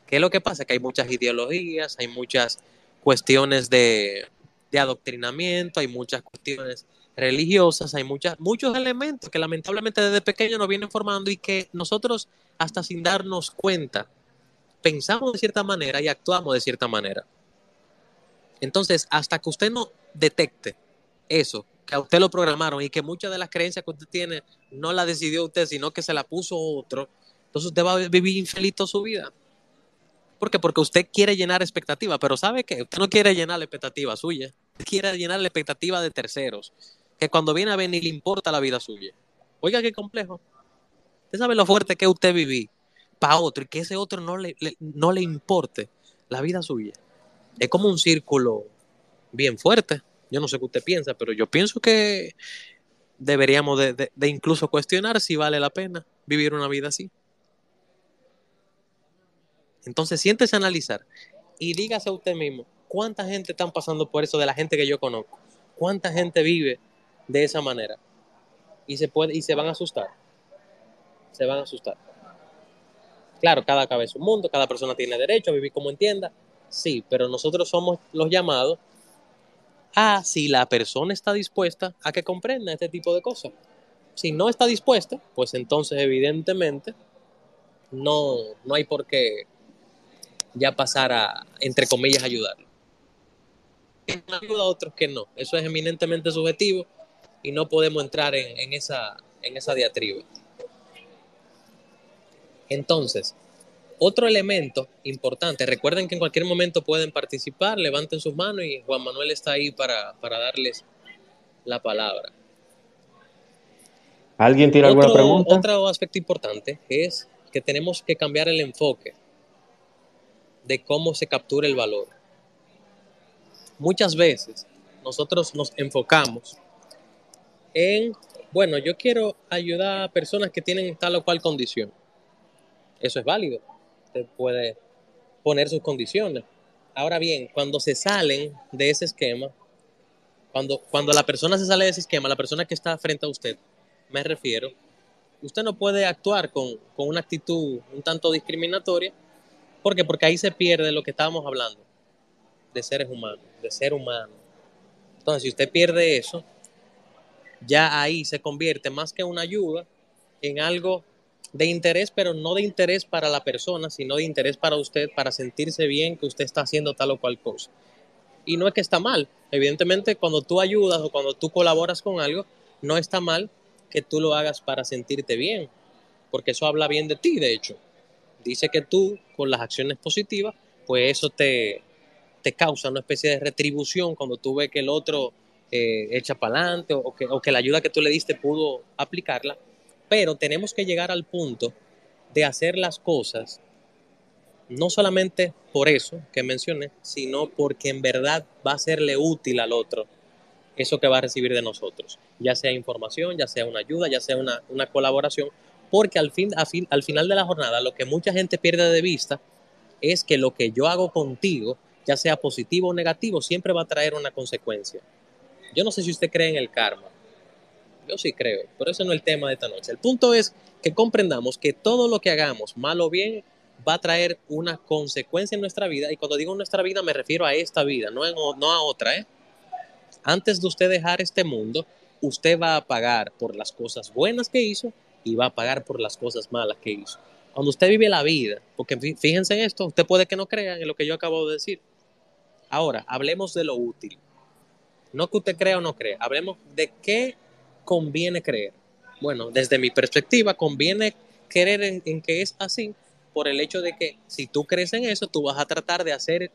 ¿Qué es lo que pasa? Que hay muchas ideologías, hay muchas cuestiones de, de adoctrinamiento, hay muchas cuestiones religiosas, hay muchas, muchos elementos que lamentablemente desde pequeño nos vienen formando y que nosotros, hasta sin darnos cuenta, pensamos de cierta manera y actuamos de cierta manera. Entonces, hasta que usted no detecte eso, que a usted lo programaron y que muchas de las creencias que usted tiene no la decidió usted, sino que se la puso otro, entonces usted va a vivir infeliz toda su vida. ¿Por qué? Porque usted quiere llenar expectativas, pero ¿sabe qué? Usted no quiere llenar la expectativa suya, quiere llenar la expectativa de terceros, que cuando viene a ver ni le importa la vida suya. Oiga, qué complejo. Usted sabe lo fuerte que usted vivir para otro y que ese otro no le, no le importe la vida suya. Es como un círculo bien fuerte. Yo no sé qué usted piensa, pero yo pienso que deberíamos de, de, incluso cuestionar si vale la pena vivir una vida así. Entonces siéntese a analizar y dígase a usted mismo, ¿cuánta gente están pasando por eso de la gente que yo conozco? ¿Cuánta gente vive de esa manera? Y se, puede, y se van a asustar. Se van a asustar. Claro, cada cabeza es un mundo, cada persona tiene derecho a vivir como entienda, sí, pero nosotros somos los llamados a si la persona está dispuesta a que comprenda este tipo de cosas. Si no está dispuesta, pues entonces evidentemente no, no hay por qué ya pasar a, entre comillas, ayudarlo. Ayuda a otros que no. Eso es eminentemente subjetivo y no podemos entrar en, en esa, en esa diatriba. Entonces, otro elemento importante, recuerden que en cualquier momento pueden participar, levanten sus manos y Juan Manuel está ahí para, darles la palabra. ¿Alguien tiene alguna pregunta? Otro aspecto importante es que tenemos que cambiar el enfoque de cómo se captura el valor. Muchas veces nosotros nos enfocamos en, bueno, yo quiero ayudar a personas que tienen tal o cual condición eso es válido. Usted puede poner sus condiciones. Ahora bien, cuando se salen de ese esquema, Cuando, cuando la persona se sale de ese esquema, la persona que está frente a usted, me refiero, usted no puede actuar con, con una actitud un tanto discriminatoria. ¿Por qué? Porque ahí se pierde lo que estábamos hablando, de seres humanos, de ser humano. Entonces, si usted pierde eso, ya ahí se convierte más que una ayuda en algo de interés, pero no de interés para la persona, sino de interés para usted, para sentirse bien que usted está haciendo tal o cual cosa. Y no es que está mal. Evidentemente, cuando tú ayudas o cuando tú colaboras con algo, no está mal que tú lo hagas para sentirte bien, porque eso habla bien de ti, de hecho. Dice que tú, con las acciones positivas, pues eso te, te causa una especie de retribución cuando tú ves que el otro eh, echa para adelante que, o que la ayuda que tú le diste pudo aplicarla pero tenemos que llegar al punto de hacer las cosas no solamente por eso que mencioné, sino porque en verdad va a serle útil al otro eso que va a recibir de nosotros, ya sea información, ya sea una ayuda, ya sea una, colaboración, porque al, fin, al final de la jornada lo que mucha gente pierde de vista es que lo que yo hago contigo, ya sea positivo o negativo, siempre va a traer una consecuencia. Yo no sé si usted cree en el karma, yo sí creo, pero ese no es el tema de esta noche. El punto es que comprendamos que todo lo que hagamos, mal o bien, va a traer una consecuencia en nuestra vida. Y cuando digo nuestra vida, me refiero a esta vida, no, no a otra. ¿eh? Antes de usted dejar este mundo, usted va a pagar por las cosas buenas que hizo y va a pagar por las cosas malas que hizo. Cuando usted vive la vida, porque fíjense en esto, usted puede que no crea en lo que yo acabo de decir. Ahora, hablemos de lo útil. No que usted crea o no crea, hablemos de qué conviene creer? Bueno, desde mi perspectiva, conviene creer en, que es así por el hecho de que si tú crees en eso, tú vas a tratar de hacer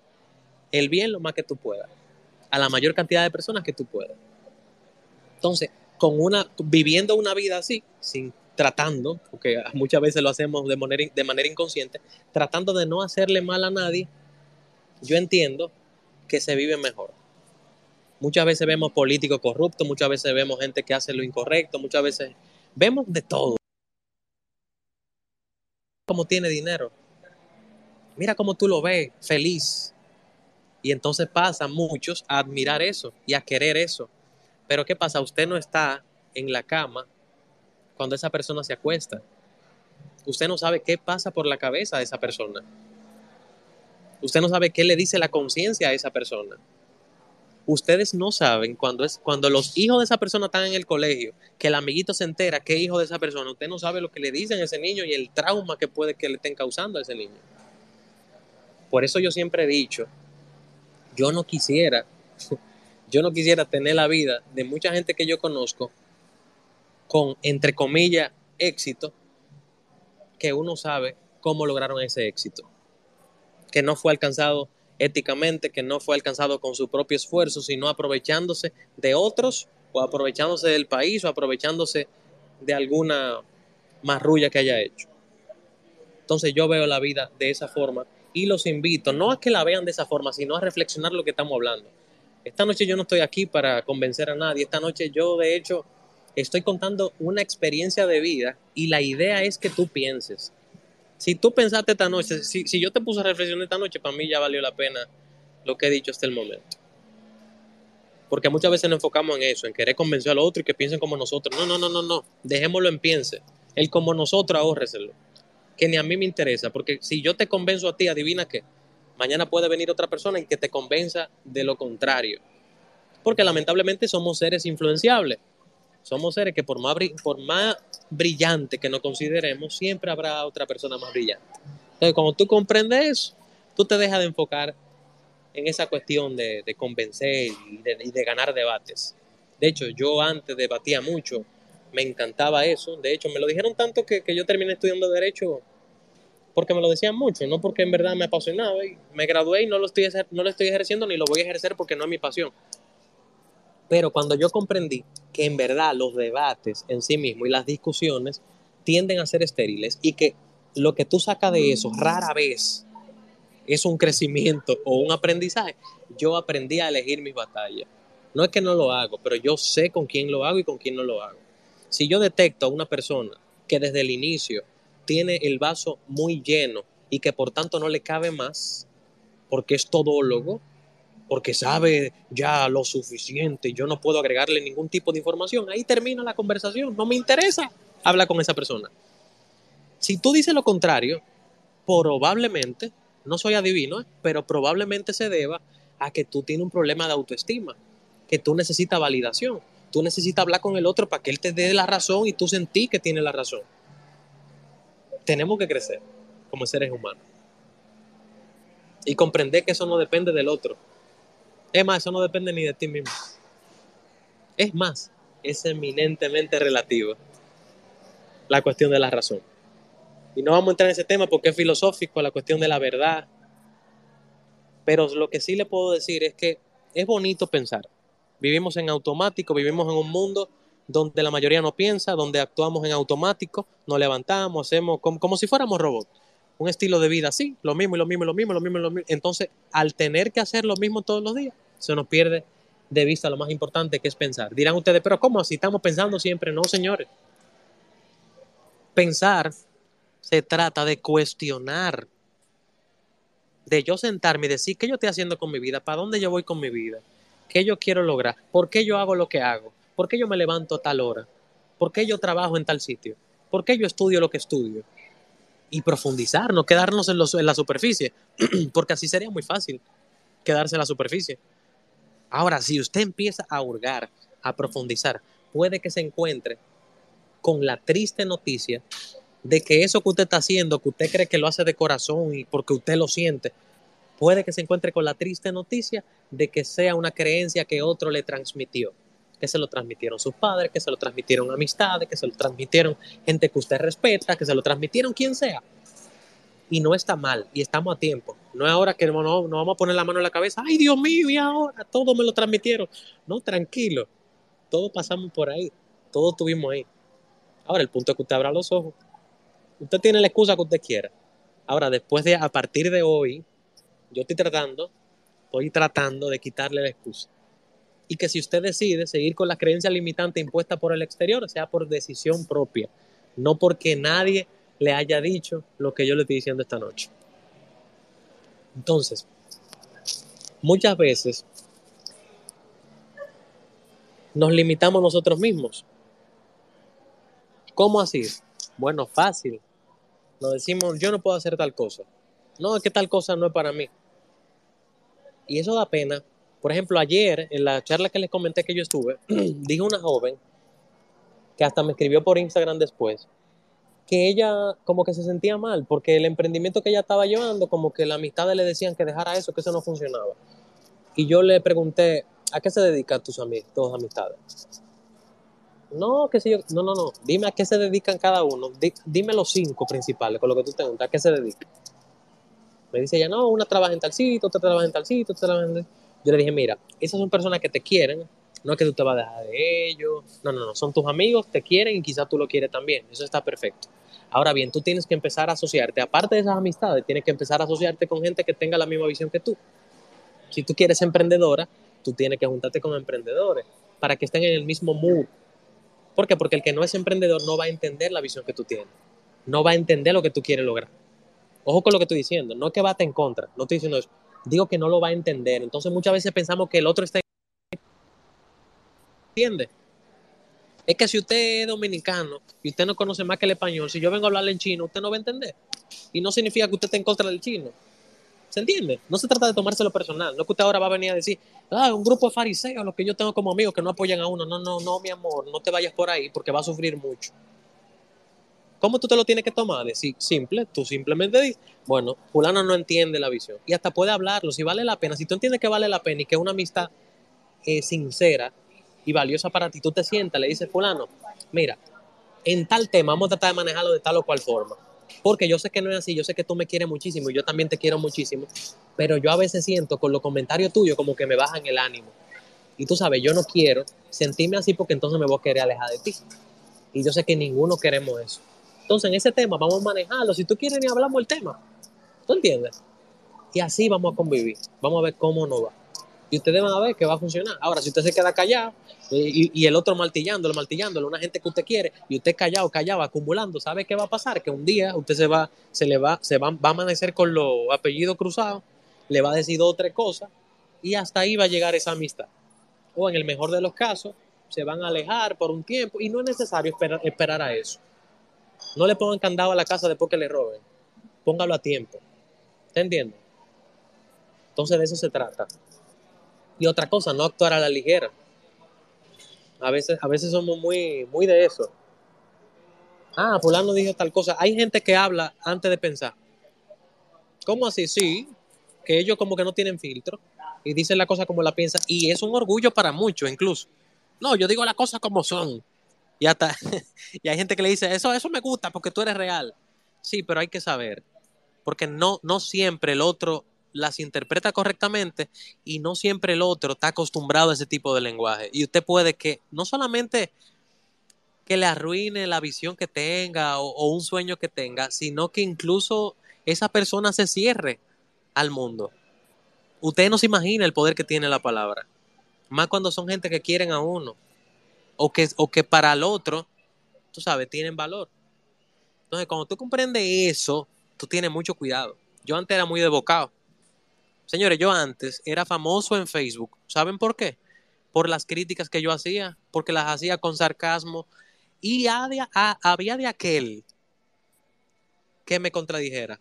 el bien lo más que tú puedas, a la mayor cantidad de personas que tú puedas. Entonces, con una, viviendo una vida así, sin tratando, porque muchas veces lo hacemos de manera, de manera inconsciente, tratando de no hacerle mal a nadie, yo entiendo que se vive mejor. Muchas veces vemos políticos corruptos, muchas veces vemos gente que hace lo incorrecto, muchas veces vemos de todo. Cómo tiene dinero. Mira cómo tú lo ves, feliz. Y entonces pasan muchos a admirar eso y a querer eso. Pero ¿qué pasa? Usted no está en la cama cuando esa persona se acuesta. Usted no sabe qué pasa por la cabeza de esa persona. Usted no sabe qué le dice la conciencia a esa persona ustedes no saben cuando es cuando los hijos de esa persona están en el colegio, que el amiguito se entera que es hijo de esa persona, usted no sabe lo que le dicen a ese niño y el trauma que puede que le estén causando a ese niño. Por eso yo siempre he dicho, yo no quisiera, (laughs) yo no quisiera tener la vida de mucha gente que yo conozco con, entre comillas, éxito, que uno sabe cómo lograron ese éxito, que no fue alcanzado éticamente, que no fue alcanzado con su propio esfuerzo, sino aprovechándose de otros o aprovechándose del país o aprovechándose de alguna marrulla que haya hecho. Entonces yo veo la vida de esa forma y los invito, no a que la vean de esa forma, sino a reflexionar lo que estamos hablando. Esta noche yo no estoy aquí para convencer a nadie, esta noche yo de hecho estoy contando una experiencia de vida y la idea es que tú pienses, si tú pensaste esta noche, si, si yo te puse a reflexionar esta noche, para mí ya valió la pena lo que he dicho hasta el momento. Porque muchas veces nos enfocamos en eso, en querer convencer al otro y que piensen como nosotros. No, no, no, no, no. Dejémoslo en piense. El como nosotros, ahórreselo. Que ni a mí me interesa. Porque si yo te convenzo a ti, adivina qué. Mañana puede venir otra persona y que te convenza de lo contrario. Porque lamentablemente somos seres influenciables. Somos seres que por más, por más brillante que nos consideremos, siempre habrá otra persona más brillante. Entonces, cuando tú comprendes eso, tú te dejas de enfocar en esa cuestión de, convencer y de, ganar debates. De hecho, yo antes debatía mucho, me encantaba eso. De hecho, me lo dijeron tanto que, yo terminé estudiando Derecho porque me lo decían mucho, no porque en verdad me apasionaba. Y me gradué y no lo, estoy, no lo estoy ejerciendo ni lo voy a ejercer porque no es mi pasión. Pero cuando yo comprendí que en verdad los debates en sí mismos y las discusiones tienden a ser estériles y que lo que tú sacas de eso rara vez es un crecimiento o un aprendizaje, yo aprendí a elegir mis batallas. No es que no lo hago, pero yo sé con quién lo hago y con quién no lo hago. Si yo detecto a una persona que desde el inicio tiene el vaso muy lleno y que por tanto no le cabe más, porque es todólogo, porque sabe ya lo suficiente y yo no puedo agregarle ningún tipo de información. Ahí termina la conversación. No me interesa hablar con esa persona. Si tú dices lo contrario, probablemente, no soy adivino, ¿eh? pero probablemente se deba a que tú tienes un problema de autoestima, que tú necesitas validación, tú necesitas hablar con el otro para que él te dé la razón y tú sentí que tiene la razón. Tenemos que crecer como seres humanos y comprender que eso no depende del otro. Es más, eso no depende ni de ti mismo. Es más, es eminentemente relativo la cuestión de la razón. Y no vamos a entrar en ese tema porque es filosófico, la cuestión de la verdad. Pero lo que sí le puedo decir es que es bonito pensar. Vivimos en automático, vivimos en un mundo donde la mayoría no piensa, donde actuamos en automático, nos levantamos, hacemos como, como si fuéramos robots. Un estilo de vida así, lo mismo y lo mismo y lo mismo, lo mismo y lo mismo. Entonces, al tener que hacer lo mismo todos los días, se nos pierde de vista lo más importante que es pensar. Dirán ustedes, pero ¿cómo así estamos pensando siempre? No, señores. Pensar se trata de cuestionar, de yo sentarme y decir qué yo estoy haciendo con mi vida, para dónde yo voy con mi vida, qué yo quiero lograr, por qué yo hago lo que hago, por qué yo me levanto a tal hora, por qué yo trabajo en tal sitio, por qué yo estudio lo que estudio. Y profundizar, no quedarnos en, en la superficie, (clears throat) porque así sería muy fácil quedarse en la superficie. Ahora, si usted empieza a hurgar, a profundizar, puede que se encuentre con la triste noticia de que eso que usted está haciendo, que usted cree que lo hace de corazón y porque usted lo siente, puede que se encuentre con la triste noticia de que sea una creencia que otro le transmitió, que se lo transmitieron sus padres, que se lo transmitieron amistades, que se lo transmitieron gente que usted respeta, que se lo transmitieron quien sea. Y no está mal, y estamos a tiempo. No es ahora que no, no vamos a poner la mano en la cabeza, ay Dios mío, y ahora todo me lo transmitieron. No, tranquilo, todos pasamos por ahí, todos estuvimos ahí. Ahora el punto es que usted abra los ojos Usted tiene la excusa que usted quiera. Ahora, después de, a partir de hoy, yo estoy tratando, estoy tratando de quitarle la excusa. Y que si usted decide seguir con la creencia limitante impuesta por el exterior, sea por decisión propia, no porque nadie le haya dicho lo que yo le estoy diciendo esta noche. Entonces, muchas veces nos limitamos nosotros mismos. ¿Cómo así? Bueno, fácil. Nos decimos, yo no puedo hacer tal cosa. No, es que tal cosa no es para mí. Y eso da pena. Por ejemplo, ayer, en la charla que les comenté que yo estuve, (clears throat) dijo una joven que hasta me escribió por Instagram después, que ella como que se sentía mal, porque el emprendimiento que ella estaba llevando, como que la amistad le decían que dejara eso, que eso no funcionaba. Y yo le pregunté, ¿a qué se dedican tus amigos, tus amistades? No, que sé yo. No, no, no. Dime a qué se dedican cada uno. dime los cinco principales con lo que tú te preguntas. ¿A qué se dedican? Me dice ella, no, una trabaja en tal sitio, otra trabaja en tal sitio, otra trabaja en Yo le dije, mira, esas son personas que te quieren, no es que tú te vas a dejar de ellos. No, no, no. Son tus amigos, te quieren y quizás tú lo quieres también. Eso está perfecto. Ahora bien, tú tienes que empezar a asociarte. Aparte de esas amistades, tienes que empezar a asociarte con gente que tenga la misma visión que tú. Si tú quieres emprendedora, tú tienes que juntarte con emprendedores para que estén en el mismo mood, ¿Por qué? Porque el que no es emprendedor no va a entender la visión que tú tienes. No va a entender lo que tú quieres lograr. Ojo con lo que estoy diciendo. No es que bate en contra. No estoy diciendo eso. Digo que no lo va a entender. Entonces muchas veces pensamos que el otro está... ¿Entiende? Es que si usted es dominicano y usted no conoce más que el español, si yo vengo a hablarle en chino, usted no va a entender. Y no significa que usted esté en contra del chino. ¿Se entiende? No se trata de tomárselo personal. No es que usted ahora va a venir a decir, ah, un grupo de fariseos, los que yo tengo como amigos que no apoyan a uno. No, no, no, mi amor, no te vayas por ahí porque va a sufrir mucho. ¿Cómo tú te lo tienes que tomar? Decir, simple, tú simplemente dices, bueno, fulano no entiende la visión. Y hasta puede hablarlo, si vale la pena. Si tú entiendes que vale la pena y que es una amistad eh, sincera y valiosa para ti, tú te sientas, le dices, fulano, mira, en tal tema vamos a tratar de manejarlo de tal o cual forma porque yo sé que no es así, yo sé que tú me quieres muchísimo y yo también te quiero muchísimo, pero yo a veces siento con los comentarios tuyos como que me bajan el ánimo. Y tú sabes, yo no quiero sentirme así porque entonces me voy a querer alejar de ti. Y yo sé que ninguno queremos eso. Entonces, en ese tema vamos a manejarlo. Si tú quieres, ni hablamos el tema. ¿Tú entiendes? Y así vamos a convivir. Vamos a ver cómo nos va y ustedes van a ver que va a funcionar. Ahora, si usted se queda callado y, el otro martillándolo, martillándolo, una gente que usted quiere y usted callado, callado, acumulando, ¿sabe qué va a pasar? Que un día usted se va, se le va, se va, va a amanecer con los apellidos cruzados, le va a decir dos o tres cosas Y hasta ahí va a llegar esa amistad. O en el mejor de los casos, se van a alejar por un tiempo y no es necesario esperar a eso. No le pongan candado a la casa después que le roben. Póngalo a tiempo. ¿Te entiendes? Entonces de eso se trata. Y otra cosa, no actuar a la ligera. A veces, a veces somos muy, muy de eso. Ah, fulano dijo tal cosa. Hay gente que habla antes de pensar. ¿Cómo así? Sí, que ellos como que no tienen filtro y dicen la cosa como la piensan. Y es un orgullo para muchos incluso. No, yo digo las cosas como son. Y hasta, (laughs) y hay gente que le dice, eso, eso me gusta porque tú eres real. Sí, pero hay que saber. Porque no, no siempre el otro las interpreta correctamente y no siempre el otro está acostumbrado a ese tipo de lenguaje. Y usted puede que no solamente que le arruine la visión que tenga o, o un sueño que tenga, sino que incluso esa persona se cierre al mundo. Usted no se imagina el poder que tiene la palabra. Más cuando son gente que quieren a uno. O que, o que para el otro, tú sabes, tienen valor. Entonces, cuando tú comprendes eso, tú tienes mucho cuidado. Yo antes era muy devocado. Señores, yo antes era famoso en Facebook. ¿Saben por qué? Por las críticas que yo hacía, porque las hacía con sarcasmo. Y había, había de aquel que me contradijera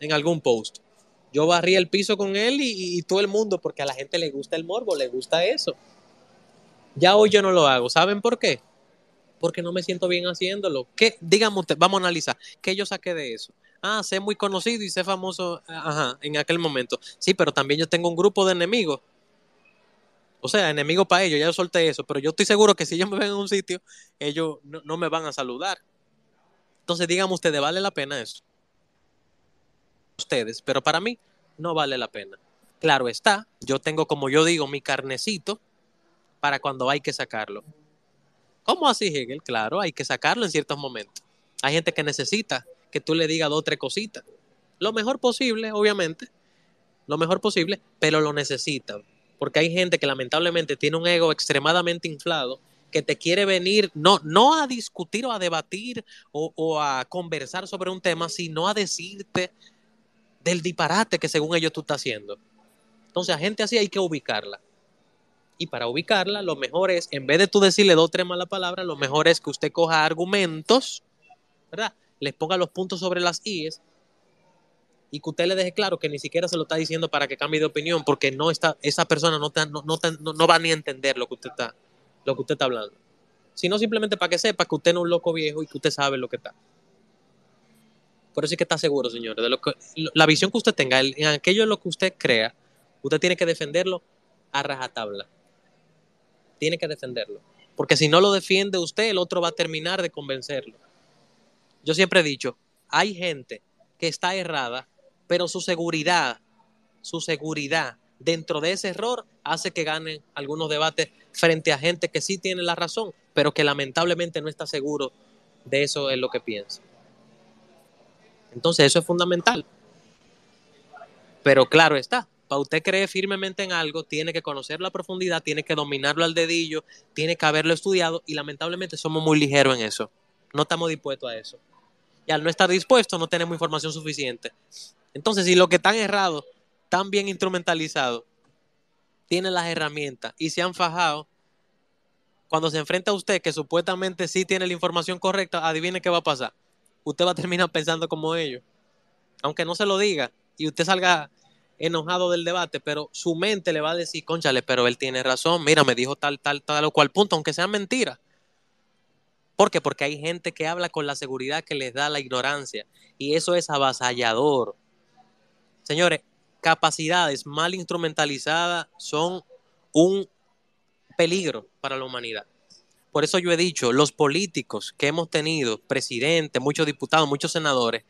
en algún post. Yo barrí el piso con él y, todo el mundo, porque a la gente le gusta el morbo, le gusta eso. Ya hoy yo no lo hago. ¿Saben por qué? Porque no me siento bien haciéndolo. ¿Qué? Usted, vamos a analizar. ¿Qué yo saqué de eso? Ah, sé muy conocido y sé famoso ajá, en aquel momento. Sí, pero también yo tengo un grupo de enemigos. O sea, enemigos para ellos, ya yo solté eso, pero yo estoy seguro que si ellos me ven en un sitio, ellos no, me van a saludar. Entonces, díganme ustedes, ¿vale la pena eso? Ustedes, pero para mí no vale la pena. Claro está, yo tengo, como yo digo, mi carnecito para cuando hay que sacarlo. ¿Cómo así, Hegel? Claro, hay que sacarlo en ciertos momentos. Hay gente que necesita que tú le digas dos o tres cositas. Lo mejor posible, obviamente. Lo mejor posible, pero lo necesita. Porque hay gente que lamentablemente tiene un ego extremadamente inflado que te quiere venir no, no a discutir o a debatir o, o, a conversar sobre un tema, sino a decirte del disparate que según ellos tú estás haciendo. Entonces a gente así hay que ubicarla. Y para ubicarla, lo mejor es, en vez de tú decirle dos o tres malas palabras, lo mejor es que usted coja argumentos, ¿verdad? Les ponga los puntos sobre las IES y que usted le deje claro que ni siquiera se lo está diciendo para que cambie de opinión, porque no está, esa persona no, no, no, no va ni a entender lo que usted está, lo que usted está hablando. Sino simplemente para que sepa que usted no es un loco viejo y que usted sabe lo que está. Por eso es que está seguro, señores, de lo que, la visión que usted tenga, en aquello en lo que usted crea, usted tiene que defenderlo a rajatabla. Tiene que defenderlo. Porque si no lo defiende usted, el otro va a terminar de convencerlo. Yo siempre he dicho, hay gente que está errada, pero su seguridad, su seguridad dentro de ese error hace que ganen algunos debates frente a gente que sí tiene la razón, pero que lamentablemente no está seguro de eso es lo que piensa. Entonces eso es fundamental. Pero claro está, para usted creer firmemente en algo, tiene que conocer la profundidad, tiene que dominarlo al dedillo, tiene que haberlo estudiado y lamentablemente somos muy ligeros en eso. No estamos dispuestos a eso. Y al no estar dispuestos no tenemos información suficiente. Entonces, si lo que están errado, tan bien instrumentalizado, tienen las herramientas y se han fajado, cuando se enfrenta a usted que supuestamente sí tiene la información correcta, adivine qué va a pasar. Usted va a terminar (laughs) pensando como ellos. Aunque no se lo diga y usted salga enojado del debate, pero su mente le va a decir, conchale, pero él tiene razón, mira, me dijo tal, tal, tal o cual punto, aunque sea mentira. ¿Por qué? Porque hay gente que habla con la seguridad que les da la ignorancia y eso es avasallador. Señores, capacidades mal instrumentalizadas son un peligro para la humanidad. Por eso yo he dicho, los políticos que hemos tenido, presidentes, muchos diputados, muchos senadores,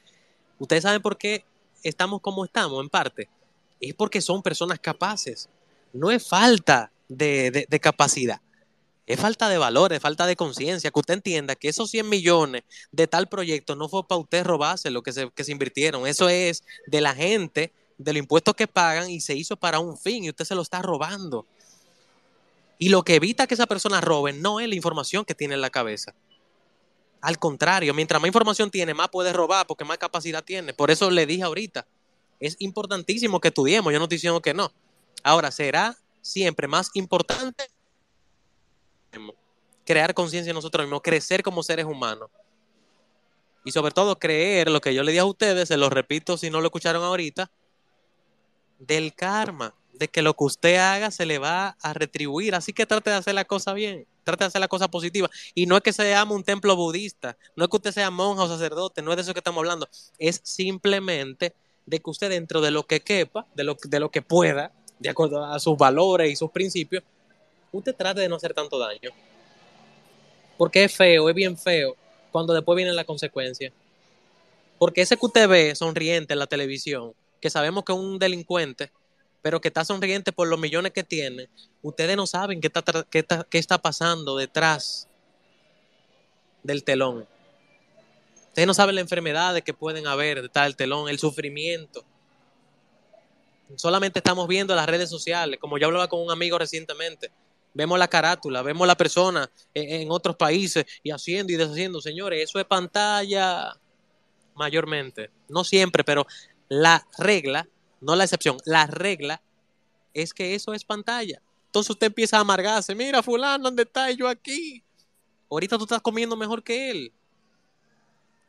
ustedes saben por qué estamos como estamos, en parte. Es porque son personas capaces. No es falta de, de, capacidad. Es falta de valor, es falta de conciencia, que usted entienda que esos 100 millones de tal proyecto no fue para usted robarse lo que se, que se invirtieron. Eso es de la gente, de los impuestos que pagan y se hizo para un fin y usted se lo está robando. Y lo que evita que esa persona robe no es la información que tiene en la cabeza. Al contrario, mientras más información tiene, más puede robar porque más capacidad tiene. Por eso le dije ahorita, es importantísimo que estudiemos, yo no estoy diciendo que no. Ahora, será siempre más importante crear conciencia en nosotros mismos, crecer como seres humanos. Y sobre todo creer lo que yo le dije a ustedes, se lo repito si no lo escucharon ahorita, del karma, de que lo que usted haga se le va a retribuir. Así que trate de hacer la cosa bien, trate de hacer la cosa positiva. Y no es que se un templo budista, no es que usted sea monja o sacerdote, no es de eso que estamos hablando. Es simplemente de que usted dentro de lo que quepa, de lo, de lo que pueda, de acuerdo a sus valores y sus principios, usted trate de no hacer tanto daño. Porque es feo, es bien feo, cuando después viene la consecuencia. Porque ese que usted ve sonriente en la televisión, que sabemos que es un delincuente, pero que está sonriente por los millones que tiene, ustedes no saben qué está, qué está, qué está pasando detrás del telón. Ustedes no saben las enfermedades que pueden haber detrás del telón, el sufrimiento. Solamente estamos viendo las redes sociales, como yo hablaba con un amigo recientemente. Vemos la carátula, vemos la persona en, otros países y haciendo y deshaciendo. Señores, eso es pantalla mayormente. No siempre, pero la regla, no la excepción, la regla es que eso es pantalla. Entonces usted empieza a amargarse. Mira, fulano, ¿dónde está? Yo aquí. Ahorita tú estás comiendo mejor que él.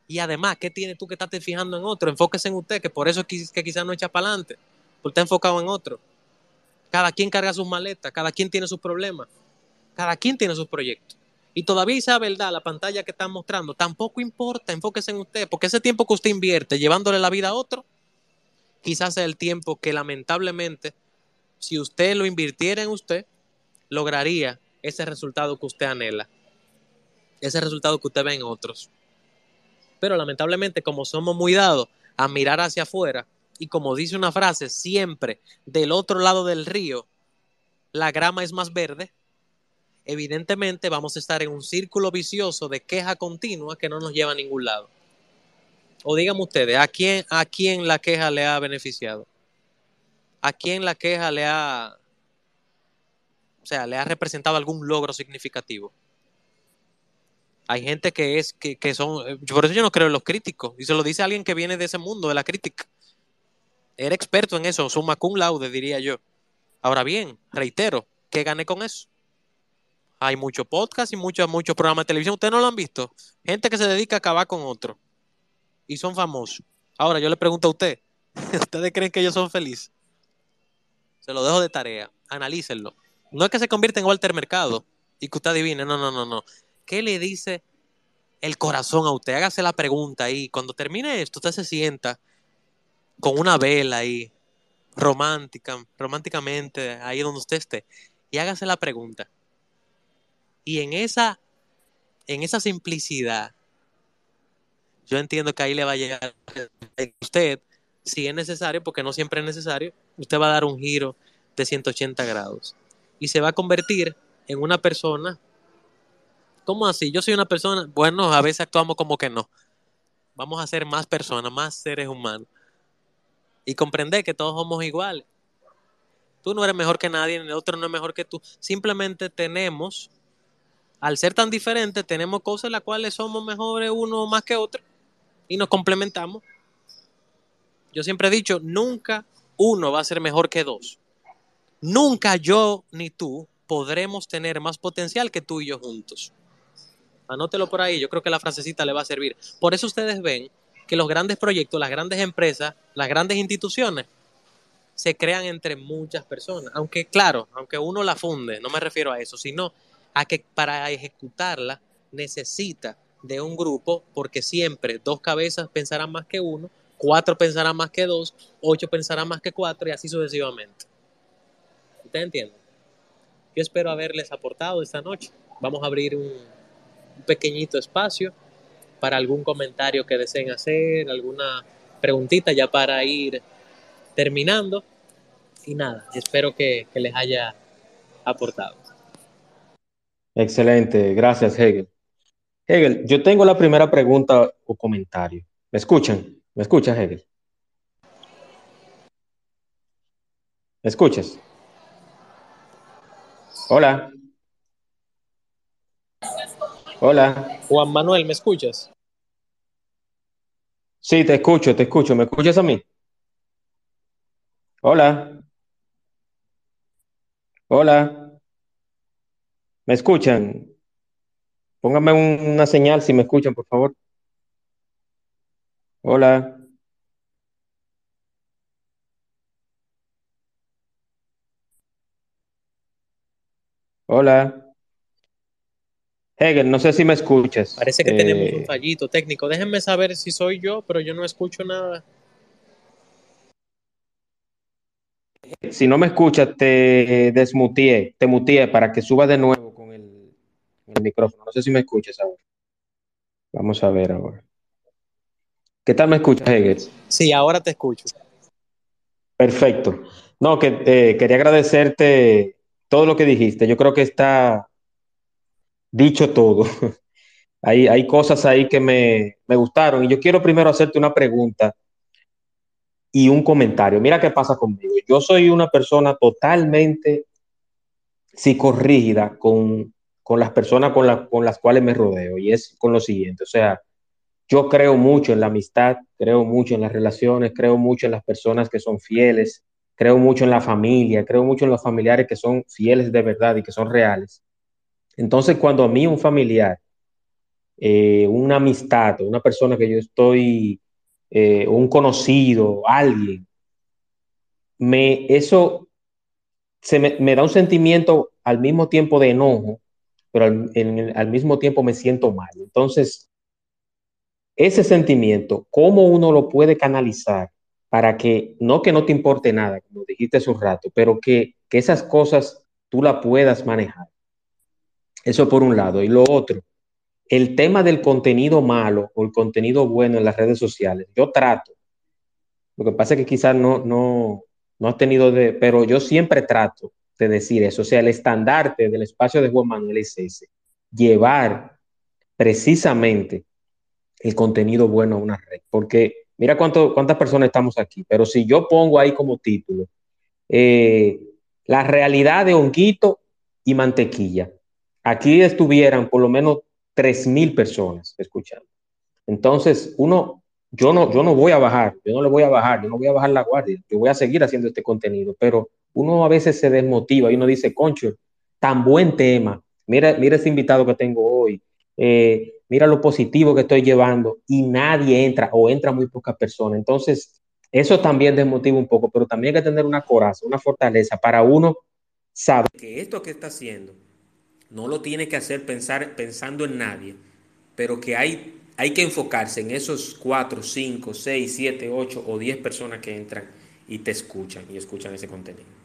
Y además, ¿qué tienes tú que estás fijando en otro? Enfóquese en usted, que por eso es que, que quizás no echa para adelante. Porque está enfocado en otro. Cada quien carga sus maletas, cada quien tiene sus problemas, cada quien tiene sus proyectos. Y todavía esa verdad, la pantalla que están mostrando, tampoco importa, enfóquese en usted, porque ese tiempo que usted invierte llevándole la vida a otro, quizás sea el tiempo que lamentablemente, si usted lo invirtiera en usted, lograría ese resultado que usted anhela, ese resultado que usted ve en otros. Pero lamentablemente, como somos muy dados a mirar hacia afuera, y como dice una frase, siempre del otro lado del río, la grama es más verde, evidentemente vamos a estar en un círculo vicioso de queja continua que no nos lleva a ningún lado. O díganme ustedes, ¿a quién, ¿a quién la queja le ha beneficiado? ¿A quién la queja le ha, o sea, le ha representado algún logro significativo? Hay gente que es, que, que son, por eso yo no creo en los críticos, y se lo dice alguien que viene de ese mundo, de la crítica. Era experto en eso, summa cum laude, diría yo. Ahora bien, reitero, ¿qué gané con eso? Hay mucho podcast y muchos muchos programas de televisión. ¿Ustedes no lo han visto? Gente que se dedica a acabar con otro. Y son famosos. Ahora, yo le pregunto a usted, (laughs) ¿ustedes creen que ellos son felices? Se lo dejo de tarea. Analícenlo. No es que se convierta en Walter Mercado y que usted adivine. No, no, no, no. ¿Qué le dice el corazón a usted? Hágase la pregunta ahí. Cuando termine esto, usted se sienta con una vela ahí, romántica, románticamente, ahí donde usted esté, y hágase la pregunta. Y en esa, en esa simplicidad, yo entiendo que ahí le va a llegar usted, si es necesario, porque no siempre es necesario, usted va a dar un giro de 180 grados y se va a convertir en una persona. ¿Cómo así? Yo soy una persona, bueno, a veces actuamos como que no. Vamos a ser más personas, más seres humanos y comprender que todos somos iguales. Tú no eres mejor que nadie, el otro no es mejor que tú. Simplemente tenemos, al ser tan diferentes, tenemos cosas en las cuales somos mejores uno más que otro y nos complementamos. Yo siempre he dicho, nunca uno va a ser mejor que dos. Nunca yo ni tú podremos tener más potencial que tú y yo juntos. Anótelo por ahí, yo creo que la frasecita le va a servir. Por eso ustedes ven que los grandes proyectos, las grandes empresas, las grandes instituciones se crean entre muchas personas. Aunque, claro, aunque uno la funde, no me refiero a eso, sino a que para ejecutarla necesita de un grupo, porque siempre dos cabezas pensarán más que uno, cuatro pensarán más que dos, ocho pensarán más que cuatro y así sucesivamente. ¿Ustedes entienden? Yo espero haberles aportado esta noche. Vamos a abrir un, pequeñito espacio para algún comentario que deseen hacer, alguna preguntita ya para ir terminando. Y nada, espero que, que les haya aportado. Excelente, gracias Hegel. Hegel, yo tengo la primera pregunta o comentario. ¿Me escuchan? ¿Me escuchas, Hegel? ¿Me escuchas? Hola. Hola. Juan Manuel, ¿me escuchas? Sí, te escucho, te escucho. ¿Me escuchas a mí? Hola. Hola, ¿me escuchan? Pónganme un- una señal si me escuchan, por favor. Hola, hola. Hegel, no sé si me escuchas. Parece que tenemos un Eh, fallito técnico. Déjenme saber si soy yo, pero yo no escucho nada. si no me escuchas, te desmuteé, te muteé para que suba de nuevo con el, el micrófono. No sé si me escuchas ahora. Vamos a ver ahora. ¿Qué tal me escuchas, Hegel? Sí, ahora te escucho. Perfecto. No, que eh, quería agradecerte todo lo que dijiste. Yo creo que está dicho todo. (laughs) Hay, hay cosas ahí que me, me gustaron y yo quiero primero hacerte una pregunta y un comentario. Mira qué pasa conmigo. Yo soy una persona totalmente psicorrígida con, con las personas con, la- con las cuales me rodeo y es con lo siguiente. O sea, yo creo mucho en la amistad, creo mucho en las relaciones, creo mucho en las personas que son fieles, creo mucho en la familia, creo mucho en los familiares que son fieles de verdad y que son reales. Entonces, cuando a mí un familiar eh, una amistad, una persona que yo estoy, eh, un conocido, alguien, me, eso se me, da un sentimiento al mismo tiempo de enojo, pero al, al mismo tiempo me siento mal. Entonces, ese sentimiento, ¿cómo uno lo puede canalizar para que, no que no te importe nada, como dijiste hace un rato, pero que, que esas cosas tú las puedas manejar? Eso por un lado. Y lo otro, el tema del contenido malo o el contenido bueno en las redes sociales, yo trato, lo que pasa es que quizás no, no, no has tenido de, pero yo siempre trato de decir eso, o sea, el estandarte del espacio de Juan Manuel es ese, llevar precisamente el contenido bueno a una red, porque mira cuánto, cuántas personas estamos aquí, pero si yo pongo ahí como título, eh, la realidad de honguito y mantequilla, aquí estuvieran por lo menos tres mil personas escuchando. Entonces, uno, yo no, yo no voy a bajar, yo no le voy a bajar, yo no voy a bajar la guardia, yo voy a seguir haciendo este contenido, pero uno a veces se desmotiva y uno dice, concho, tan buen tema, mira, mira ese invitado que tengo hoy, eh, mira lo positivo que estoy llevando y nadie entra o entra muy pocas personas. Entonces, eso también desmotiva un poco, pero también hay que tener una coraza, una fortaleza para uno saber que esto que está haciendo no lo tiene que hacer pensando en nadie, pero que hay, hay que enfocarse en esos 4, 5, 6, 7, 8 o 10 personas que entran y te escuchan y escuchan ese contenido.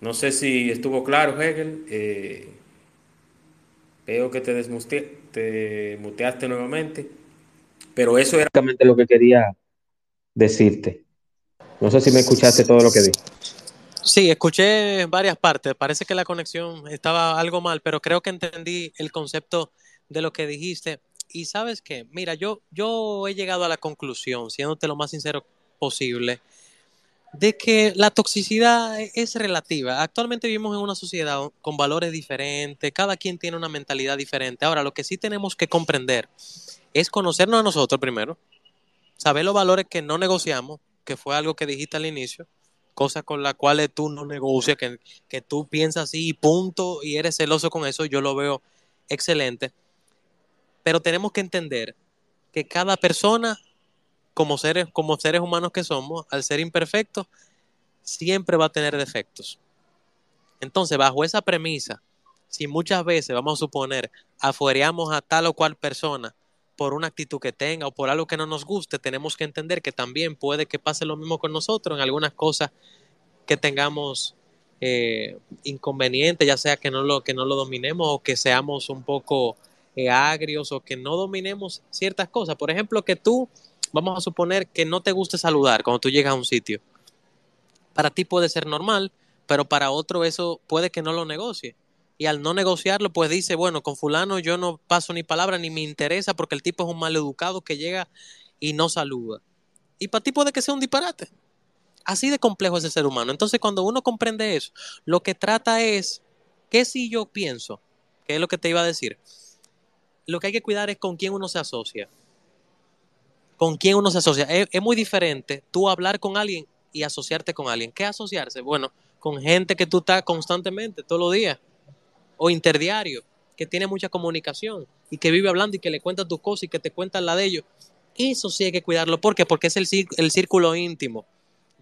No sé si estuvo claro, Hegel. Eh, veo que te, desmuste, te muteaste nuevamente, pero eso era exactamente lo que quería decirte. No sé si me escuchaste todo lo que dije. Sí, escuché varias partes. Parece que la conexión estaba algo mal, pero creo que entendí el concepto de lo que dijiste. Y sabes qué, mira, yo, yo he llegado a la conclusión, siéndote lo más sincero posible, de que la toxicidad es relativa. Actualmente vivimos en una sociedad con valores diferentes, cada quien tiene una mentalidad diferente. Ahora, lo que sí tenemos que comprender es conocernos a nosotros primero, saber los valores que no negociamos, que fue algo que dijiste al inicio, cosas con las cuales tú no negocias, que, que tú piensas así y punto, y eres celoso con eso, yo lo veo excelente. Pero tenemos que entender que cada persona, como seres, como seres humanos que somos, al ser imperfectos, siempre va a tener defectos. Entonces, bajo esa premisa, si muchas veces, vamos a suponer, afuereamos a tal o cual persona por una actitud que tenga o por algo que no nos guste, tenemos que entender que también puede que pase lo mismo con nosotros en algunas cosas que tengamos eh, inconvenientes, ya sea que no, lo, que no lo dominemos o que seamos un poco eh, agrios o que no dominemos ciertas cosas. Por ejemplo, que tú, vamos a suponer que no te guste saludar cuando tú llegas a un sitio. Para ti puede ser normal, pero para otro eso puede que no lo negocie. Y al no negociarlo, pues dice, bueno, con fulano yo no paso ni palabra ni me interesa porque el tipo es un mal educado que llega y no saluda. Y para ti puede que sea un disparate. Así de complejo es el ser humano. Entonces, cuando uno comprende eso, lo que trata es, ¿qué si yo pienso? ¿Qué es lo que te iba a decir? Lo que hay que cuidar es con quién uno se asocia. Con quién uno se asocia. Es, es muy diferente tú hablar con alguien y asociarte con alguien. ¿Qué asociarse? Bueno, con gente que tú estás constantemente, todos los días, o interdiario, que tiene mucha comunicación y que vive hablando y que le cuenta tus cosas y que te cuentan la de ellos. Eso sí hay que cuidarlo. ¿Por qué? Porque es el, el círculo íntimo.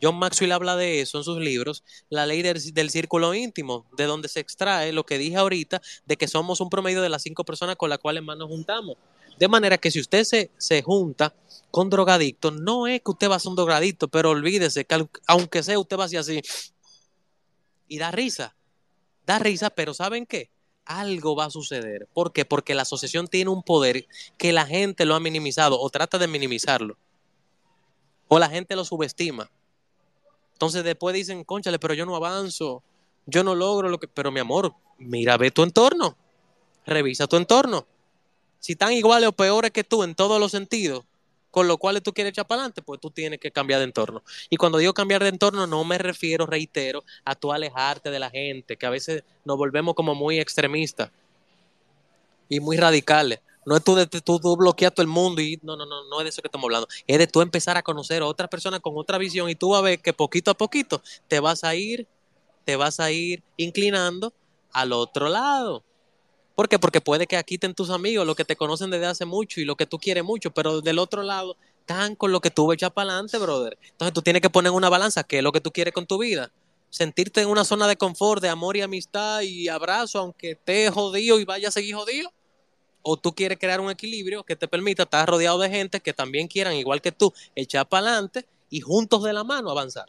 John Maxwell habla de eso en sus libros, la ley del, del, círculo íntimo, de donde se extrae lo que dije ahorita, de que somos un promedio de las cinco personas con las cuales más nos juntamos. De manera que si usted se, se junta con drogadictos, no es que usted va a ser un drogadicto, pero olvídese que aunque sea usted va a ser así y da risa, da risa, pero ¿saben qué? Algo va a suceder. ¿Por qué? Porque la asociación tiene un poder que la gente lo ha minimizado o trata de minimizarlo. O la gente lo subestima. Entonces después dicen, conchale, pero yo no avanzo, yo no logro lo que... Pero mi amor, mira, ve tu entorno, revisa tu entorno si están iguales o peores que tú en todos los sentidos, con lo cual tú quieres echar para adelante, pues tú tienes que cambiar de entorno. Y cuando digo cambiar de entorno, no me refiero, reitero, a tú alejarte de la gente, que a veces nos volvemos como muy extremistas y muy radicales. No es tú, de, tú, tú bloquear todo el mundo y no, no, no, no es de eso que estamos hablando. Es de tú empezar a conocer a otras personas con otra visión y tú vas a ver que poquito a poquito te vas a ir, te vas a ir inclinando al otro lado. ¿Por qué? Porque puede que aquí estén tus amigos, los que te conocen desde hace mucho y lo que tú quieres mucho, pero del otro lado están con lo que tú echar para adelante, brother. Entonces tú tienes que poner una balanza qué es lo que tú quieres con tu vida. Sentirte en una zona de confort, de amor y amistad y abrazo, aunque estés jodido y vaya a seguir jodido. O tú quieres crear un equilibrio que te permita estar rodeado de gente que también quieran, igual que tú, echar para adelante y juntos de la mano avanzar.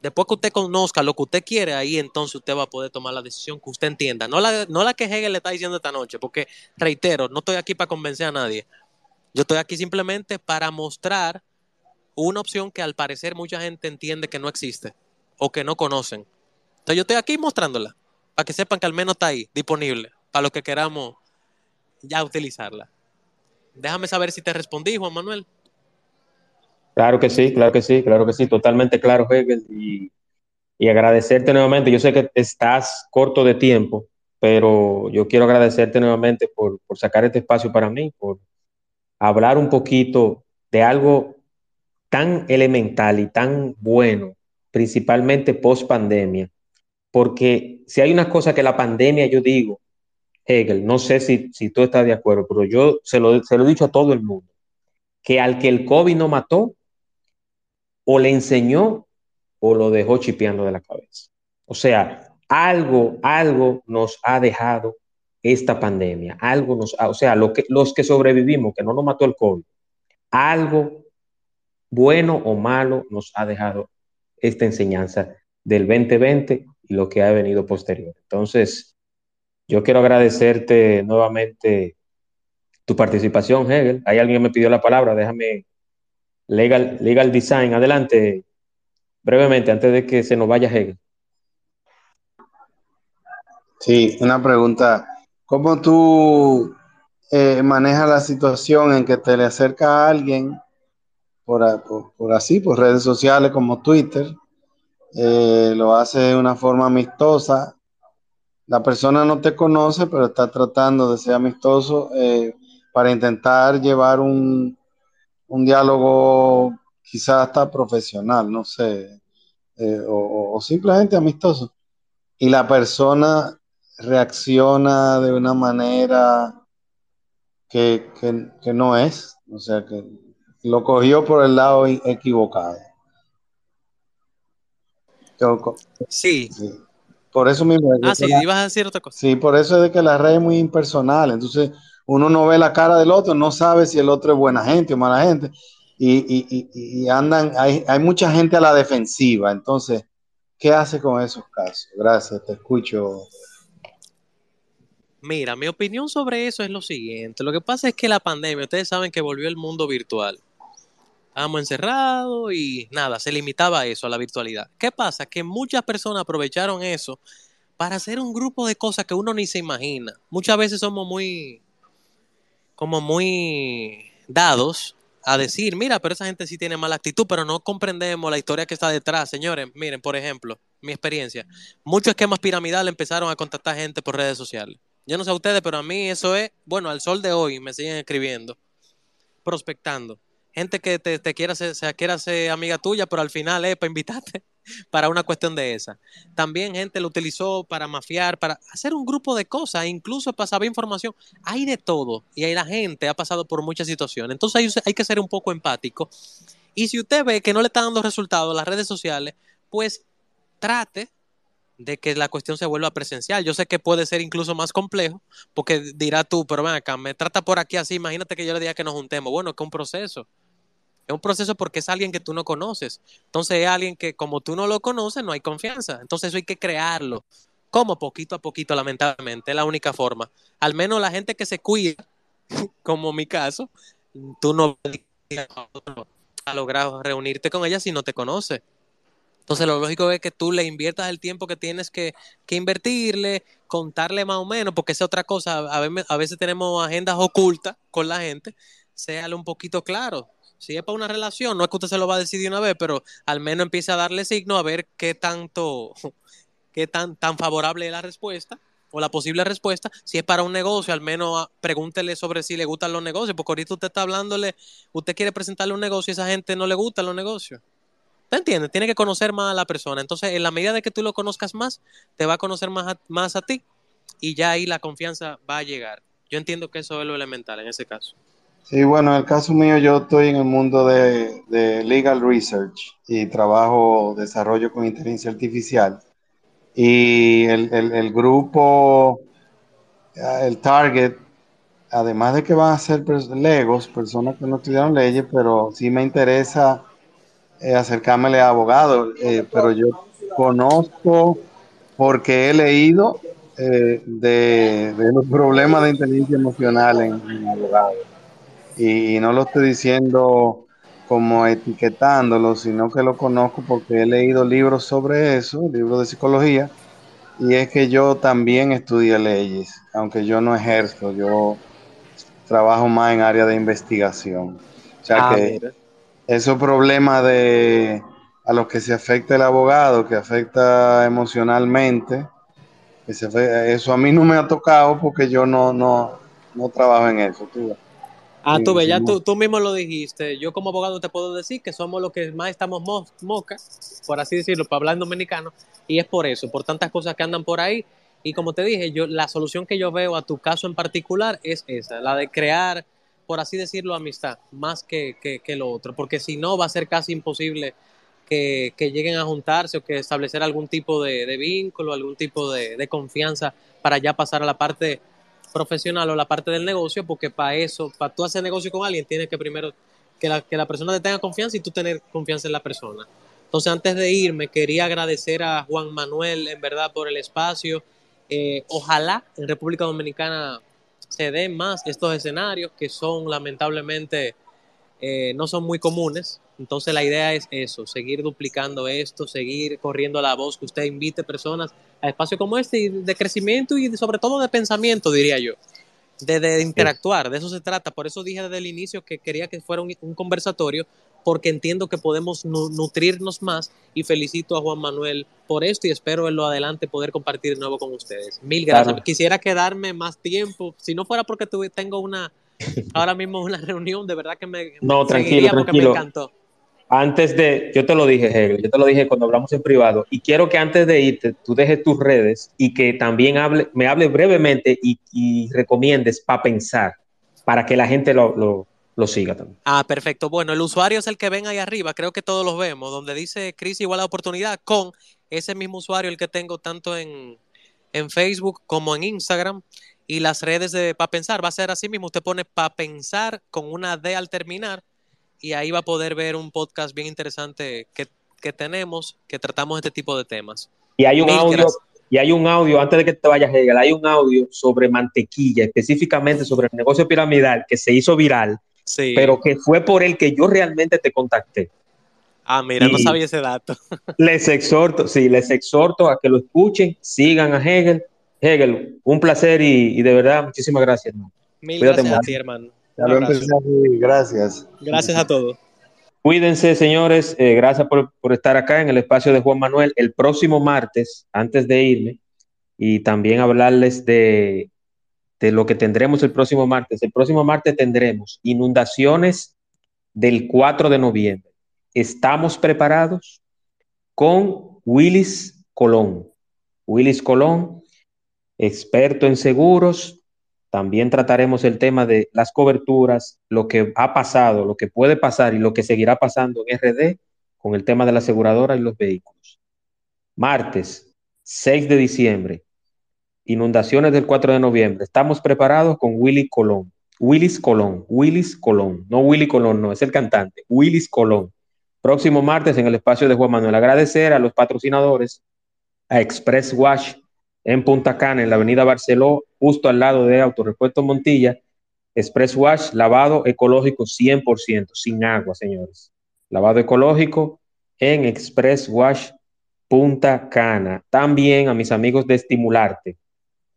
Después que usted conozca lo que usted quiere, ahí entonces usted va a poder tomar la decisión que usted entienda. No la, no la que Hegel le está diciendo esta noche, porque reitero, no estoy aquí para convencer a nadie. Yo estoy aquí simplemente para mostrar una opción que al parecer mucha gente entiende que no existe o que no conocen. Entonces yo estoy aquí mostrándola, para que sepan que al menos está ahí, disponible, para los que queramos ya utilizarla. Déjame saber si te respondí, Juan Manuel. Claro que sí, claro que sí, claro que sí, totalmente claro, Hegel. Y, y agradecerte nuevamente. Yo sé que estás corto de tiempo, pero yo quiero agradecerte nuevamente por, por sacar este espacio para mí, por hablar un poquito de algo tan elemental y tan bueno, principalmente post pandemia, porque si hay una cosa que la pandemia, yo digo, Hegel, no sé si, si tú estás de acuerdo, pero yo se lo, se lo he dicho a todo el mundo, que al que el COVID no mató, o le enseñó o lo dejó chipeando de la cabeza. O sea, algo, algo nos ha dejado esta pandemia, algo nos ha, o sea, los que sobrevivimos, que no nos mató el COVID, algo bueno o malo nos ha dejado esta enseñanza del 2020 y lo que ha venido posterior. Entonces, yo quiero agradecerte nuevamente tu participación, Hegel. Hay alguien que me pidió la palabra, déjame Legal, legal Design. Adelante, brevemente, antes de que se nos vaya Hegel. Sí, una pregunta. ¿Cómo tú eh, manejas la situación en que te le acerca a alguien por, por, así, por redes sociales como Twitter? Eh, lo hace de una forma amistosa. La persona no te conoce, pero está tratando de ser amistoso eh, para intentar llevar un, un diálogo quizás hasta profesional, no sé, eh, o, simplemente amistoso. Y la persona reacciona de una manera que, no es, o sea, que lo cogió por el lado equivocado. Sí. Por eso mismo. Ah, sí, ibas a decir otra cosa. Sí, por eso es de que la red es muy impersonal. Entonces, uno no ve la cara del otro, no sabe si el otro es buena gente o mala gente. Y, andan, hay, hay, mucha gente a la defensiva. Entonces, ¿qué hace con esos casos? Gracias, te escucho. Mira, mi opinión sobre eso es lo siguiente. Lo que pasa es que la pandemia, ustedes saben que volvió el mundo virtual. Estábamos encerrados y nada, se limitaba a eso, a la virtualidad. ¿Qué pasa? Que muchas personas aprovecharon eso para hacer un grupo de cosas que uno ni se imagina. Muchas veces somos muy como muy dados a decir, mira, pero esa gente sí tiene mala actitud, pero no comprendemos la historia que está detrás. Señores, miren, por ejemplo, mi experiencia. Muchos esquemas piramidales empezaron a contactar gente por redes sociales. Yo no sé a ustedes, pero a mí eso es, bueno, al sol de hoy me siguen escribiendo, prospectando. Gente que te, quiera ser, quiera ser amiga tuya, pero al final es para invitarte (laughs) para una cuestión de esa. También gente lo utilizó para mafiar, para hacer un grupo de cosas, incluso para saber información. Hay de todo y ahí la gente ha pasado por muchas situaciones. Entonces hay, que ser un poco empático. Y si usted ve que no le está dando resultados las redes sociales, pues trate de que la cuestión se vuelva presencial. Yo sé que puede ser incluso más complejo, porque dirá tú, pero ven acá, me trata por aquí así, imagínate que yo le diga que nos juntemos. Bueno, es que un proceso. Es un proceso porque es alguien que tú no conoces. Entonces es alguien que como tú no lo conoces, no hay confianza. Entonces eso hay que crearlo. Como poquito a poquito, lamentablemente, es la única forma. Al menos la gente que se cuida, (laughs) como mi caso, tú no has logrado reunirte con ella si no te conoce. Entonces lo lógico es que tú le inviertas el tiempo que tienes que, invertirle, contarle más o menos, porque esa otra cosa, a veces, a veces tenemos agendas ocultas con la gente, séale un poquito claro. Si es para una relación, no es que usted se lo va a decir de una vez, pero al menos empieza a darle signo a ver qué tanto, (laughs) qué tan, tan favorable es la respuesta o la posible respuesta. Si es para un negocio, al menos ah, pregúntele sobre si le gustan los negocios, porque ahorita usted está hablándole, usted quiere presentarle un negocio y esa gente no le gustan los negocios. ¿Te entiendes? Tiene que conocer más a la persona. Entonces, en la medida de que tú lo conozcas más, te va a conocer más a, más a ti y ya ahí la confianza va a llegar. Yo entiendo que eso es lo elemental en ese caso. Sí, bueno, en el caso mío yo estoy en el mundo de, de legal research y trabajo desarrollo con inteligencia artificial. Y el, el, grupo, eh, el target, además de que van a ser legos, personas que no estudiaron leyes, pero sí me interesa eh, acercármele a abogados, eh, pero yo conozco porque he leído eh, de, de, los problemas de inteligencia emocional en, en abogados. Y no lo estoy diciendo como etiquetándolo, sino que lo conozco porque he leído libros sobre eso, libros de psicología, y es que yo también estudié leyes, aunque yo no ejerzo, yo trabajo más en área de investigación. O sea ah, que mira esos problemas de a los que se afecta el abogado, que afecta emocionalmente, eso a mí no me ha tocado porque yo no, no, no trabajo en eso. Tú. Ah, tú ves, ya tú, tú, mismo lo dijiste. Yo como abogado te puedo decir que somos los que más estamos mo mocas, por así decirlo, para hablar en dominicano, y es por eso, por tantas cosas que andan por ahí. Y como te dije, yo la solución que yo veo a tu caso en particular es esa, la de crear por así decirlo, amistad, más que, que, lo otro, porque si no va a ser casi imposible que, que lleguen a juntarse o que establecer algún tipo de, de vínculo, algún tipo de, de, confianza para ya pasar a la parte profesional o la parte del negocio, porque para eso, para tú hacer negocio con alguien, tienes que primero que la, que la persona te tenga confianza y tú tener confianza en la persona. Entonces, antes de irme, quería agradecer a Juan Manuel, en verdad, por el espacio. Eh, ojalá en República Dominicana se den más estos escenarios que son lamentablemente eh, no son muy comunes. Entonces la idea es eso, seguir duplicando esto, seguir corriendo la voz, que usted invite personas a espacios como este de crecimiento y sobre todo de pensamiento, diría yo, de, de interactuar, de eso se trata. Por eso dije desde el inicio que quería que fuera un, un conversatorio porque entiendo que podemos nutrirnos más y felicito a Juan Manuel por esto y espero en lo adelante poder compartir de nuevo con ustedes. Mil gracias. Claro. Quisiera quedarme más tiempo, si no fuera porque tuve, tengo una, ahora mismo una reunión, de verdad que me, no, tranquilo, tranquilo. me encantó. Antes de, yo te lo dije, Hegel, yo te lo dije cuando hablamos en privado, y quiero que antes de irte, tú dejes tus redes y que también me hables brevemente y, recomiendes para pensar, para que la gente lo, lo siga también. Ah, perfecto. Bueno, el usuario es el que ven ahí arriba, creo que todos los vemos, donde dice Cris igual a oportunidad con ese mismo usuario el que tengo tanto en, en Facebook como en Instagram y las redes de Pa Pensar. Va a ser así mismo, usted pone Pa Pensar con una D al terminar y ahí va a poder ver un podcast bien interesante que, que tenemos, que tratamos este tipo de temas. Y hay un Mil audio. Gracias. Y hay un audio, antes de que te vayas, Hegel, hay un audio sobre mantequilla, específicamente sobre el negocio piramidal que se hizo viral sí. pero que fue por el que yo realmente te contacté. Ah, mira, y no sabía ese dato. (laughs) les exhorto, sí, les exhorto a que lo escuchen, sigan a Hegel. Hegel, un placer y, y de verdad, muchísimas gracias. Hermano. Mil Cuídate gracias a ti, hermano. Gracias. Gracias a todos. Cuídense, señores. Eh, gracias por, por, estar acá en el espacio de Juan Manuel. El próximo martes, antes de irme, y también hablarles de de lo que tendremos el próximo martes. El próximo martes tendremos inundaciones del 4 de noviembre. ¿Estamos preparados? con Willis Colón. Willis Colón, experto en seguros. También trataremos el tema de las coberturas, lo que ha pasado, lo que puede pasar y lo que seguirá pasando en RD con el tema de la aseguradora y los vehículos. Martes, 6 de diciembre, inundaciones del 4 de noviembre. Estamos preparados con Willy Colón. Willis Colón, Willis Colón, no Willy Colón, no, es el cantante, Willis Colón. Próximo martes en el espacio de Juan Manuel. Agradecer a los patrocinadores, a Express Wash en Punta Cana, en la avenida Barceló, justo al lado de Autorepuesto Montilla. Express Wash, lavado ecológico 100%, sin agua, señores. Lavado ecológico en Express Wash Punta Cana. También a mis amigos de Estimularte.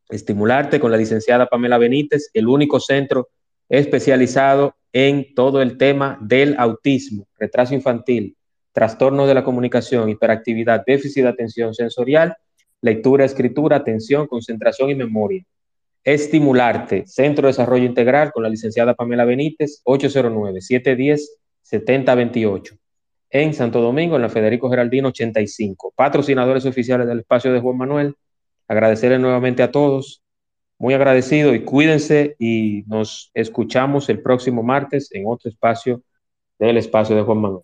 Estimularte con la licenciada Pamela Benítez, el único centro especializado en todo el tema del autismo, retraso infantil, trastorno de la comunicación, hiperactividad, déficit de atención sensorial, lectura, escritura, atención, concentración y memoria. Estimularte, Centro de Desarrollo Integral con la licenciada Pamela Benítez, 809-710-7028. En Santo Domingo, en la Federico Geraldino 85. Patrocinadores oficiales del espacio de Juan Manuel. Agradecerle nuevamente a todos muy agradecido y cuídense y nos escuchamos el próximo martes en otro espacio del espacio de Juan Manuel.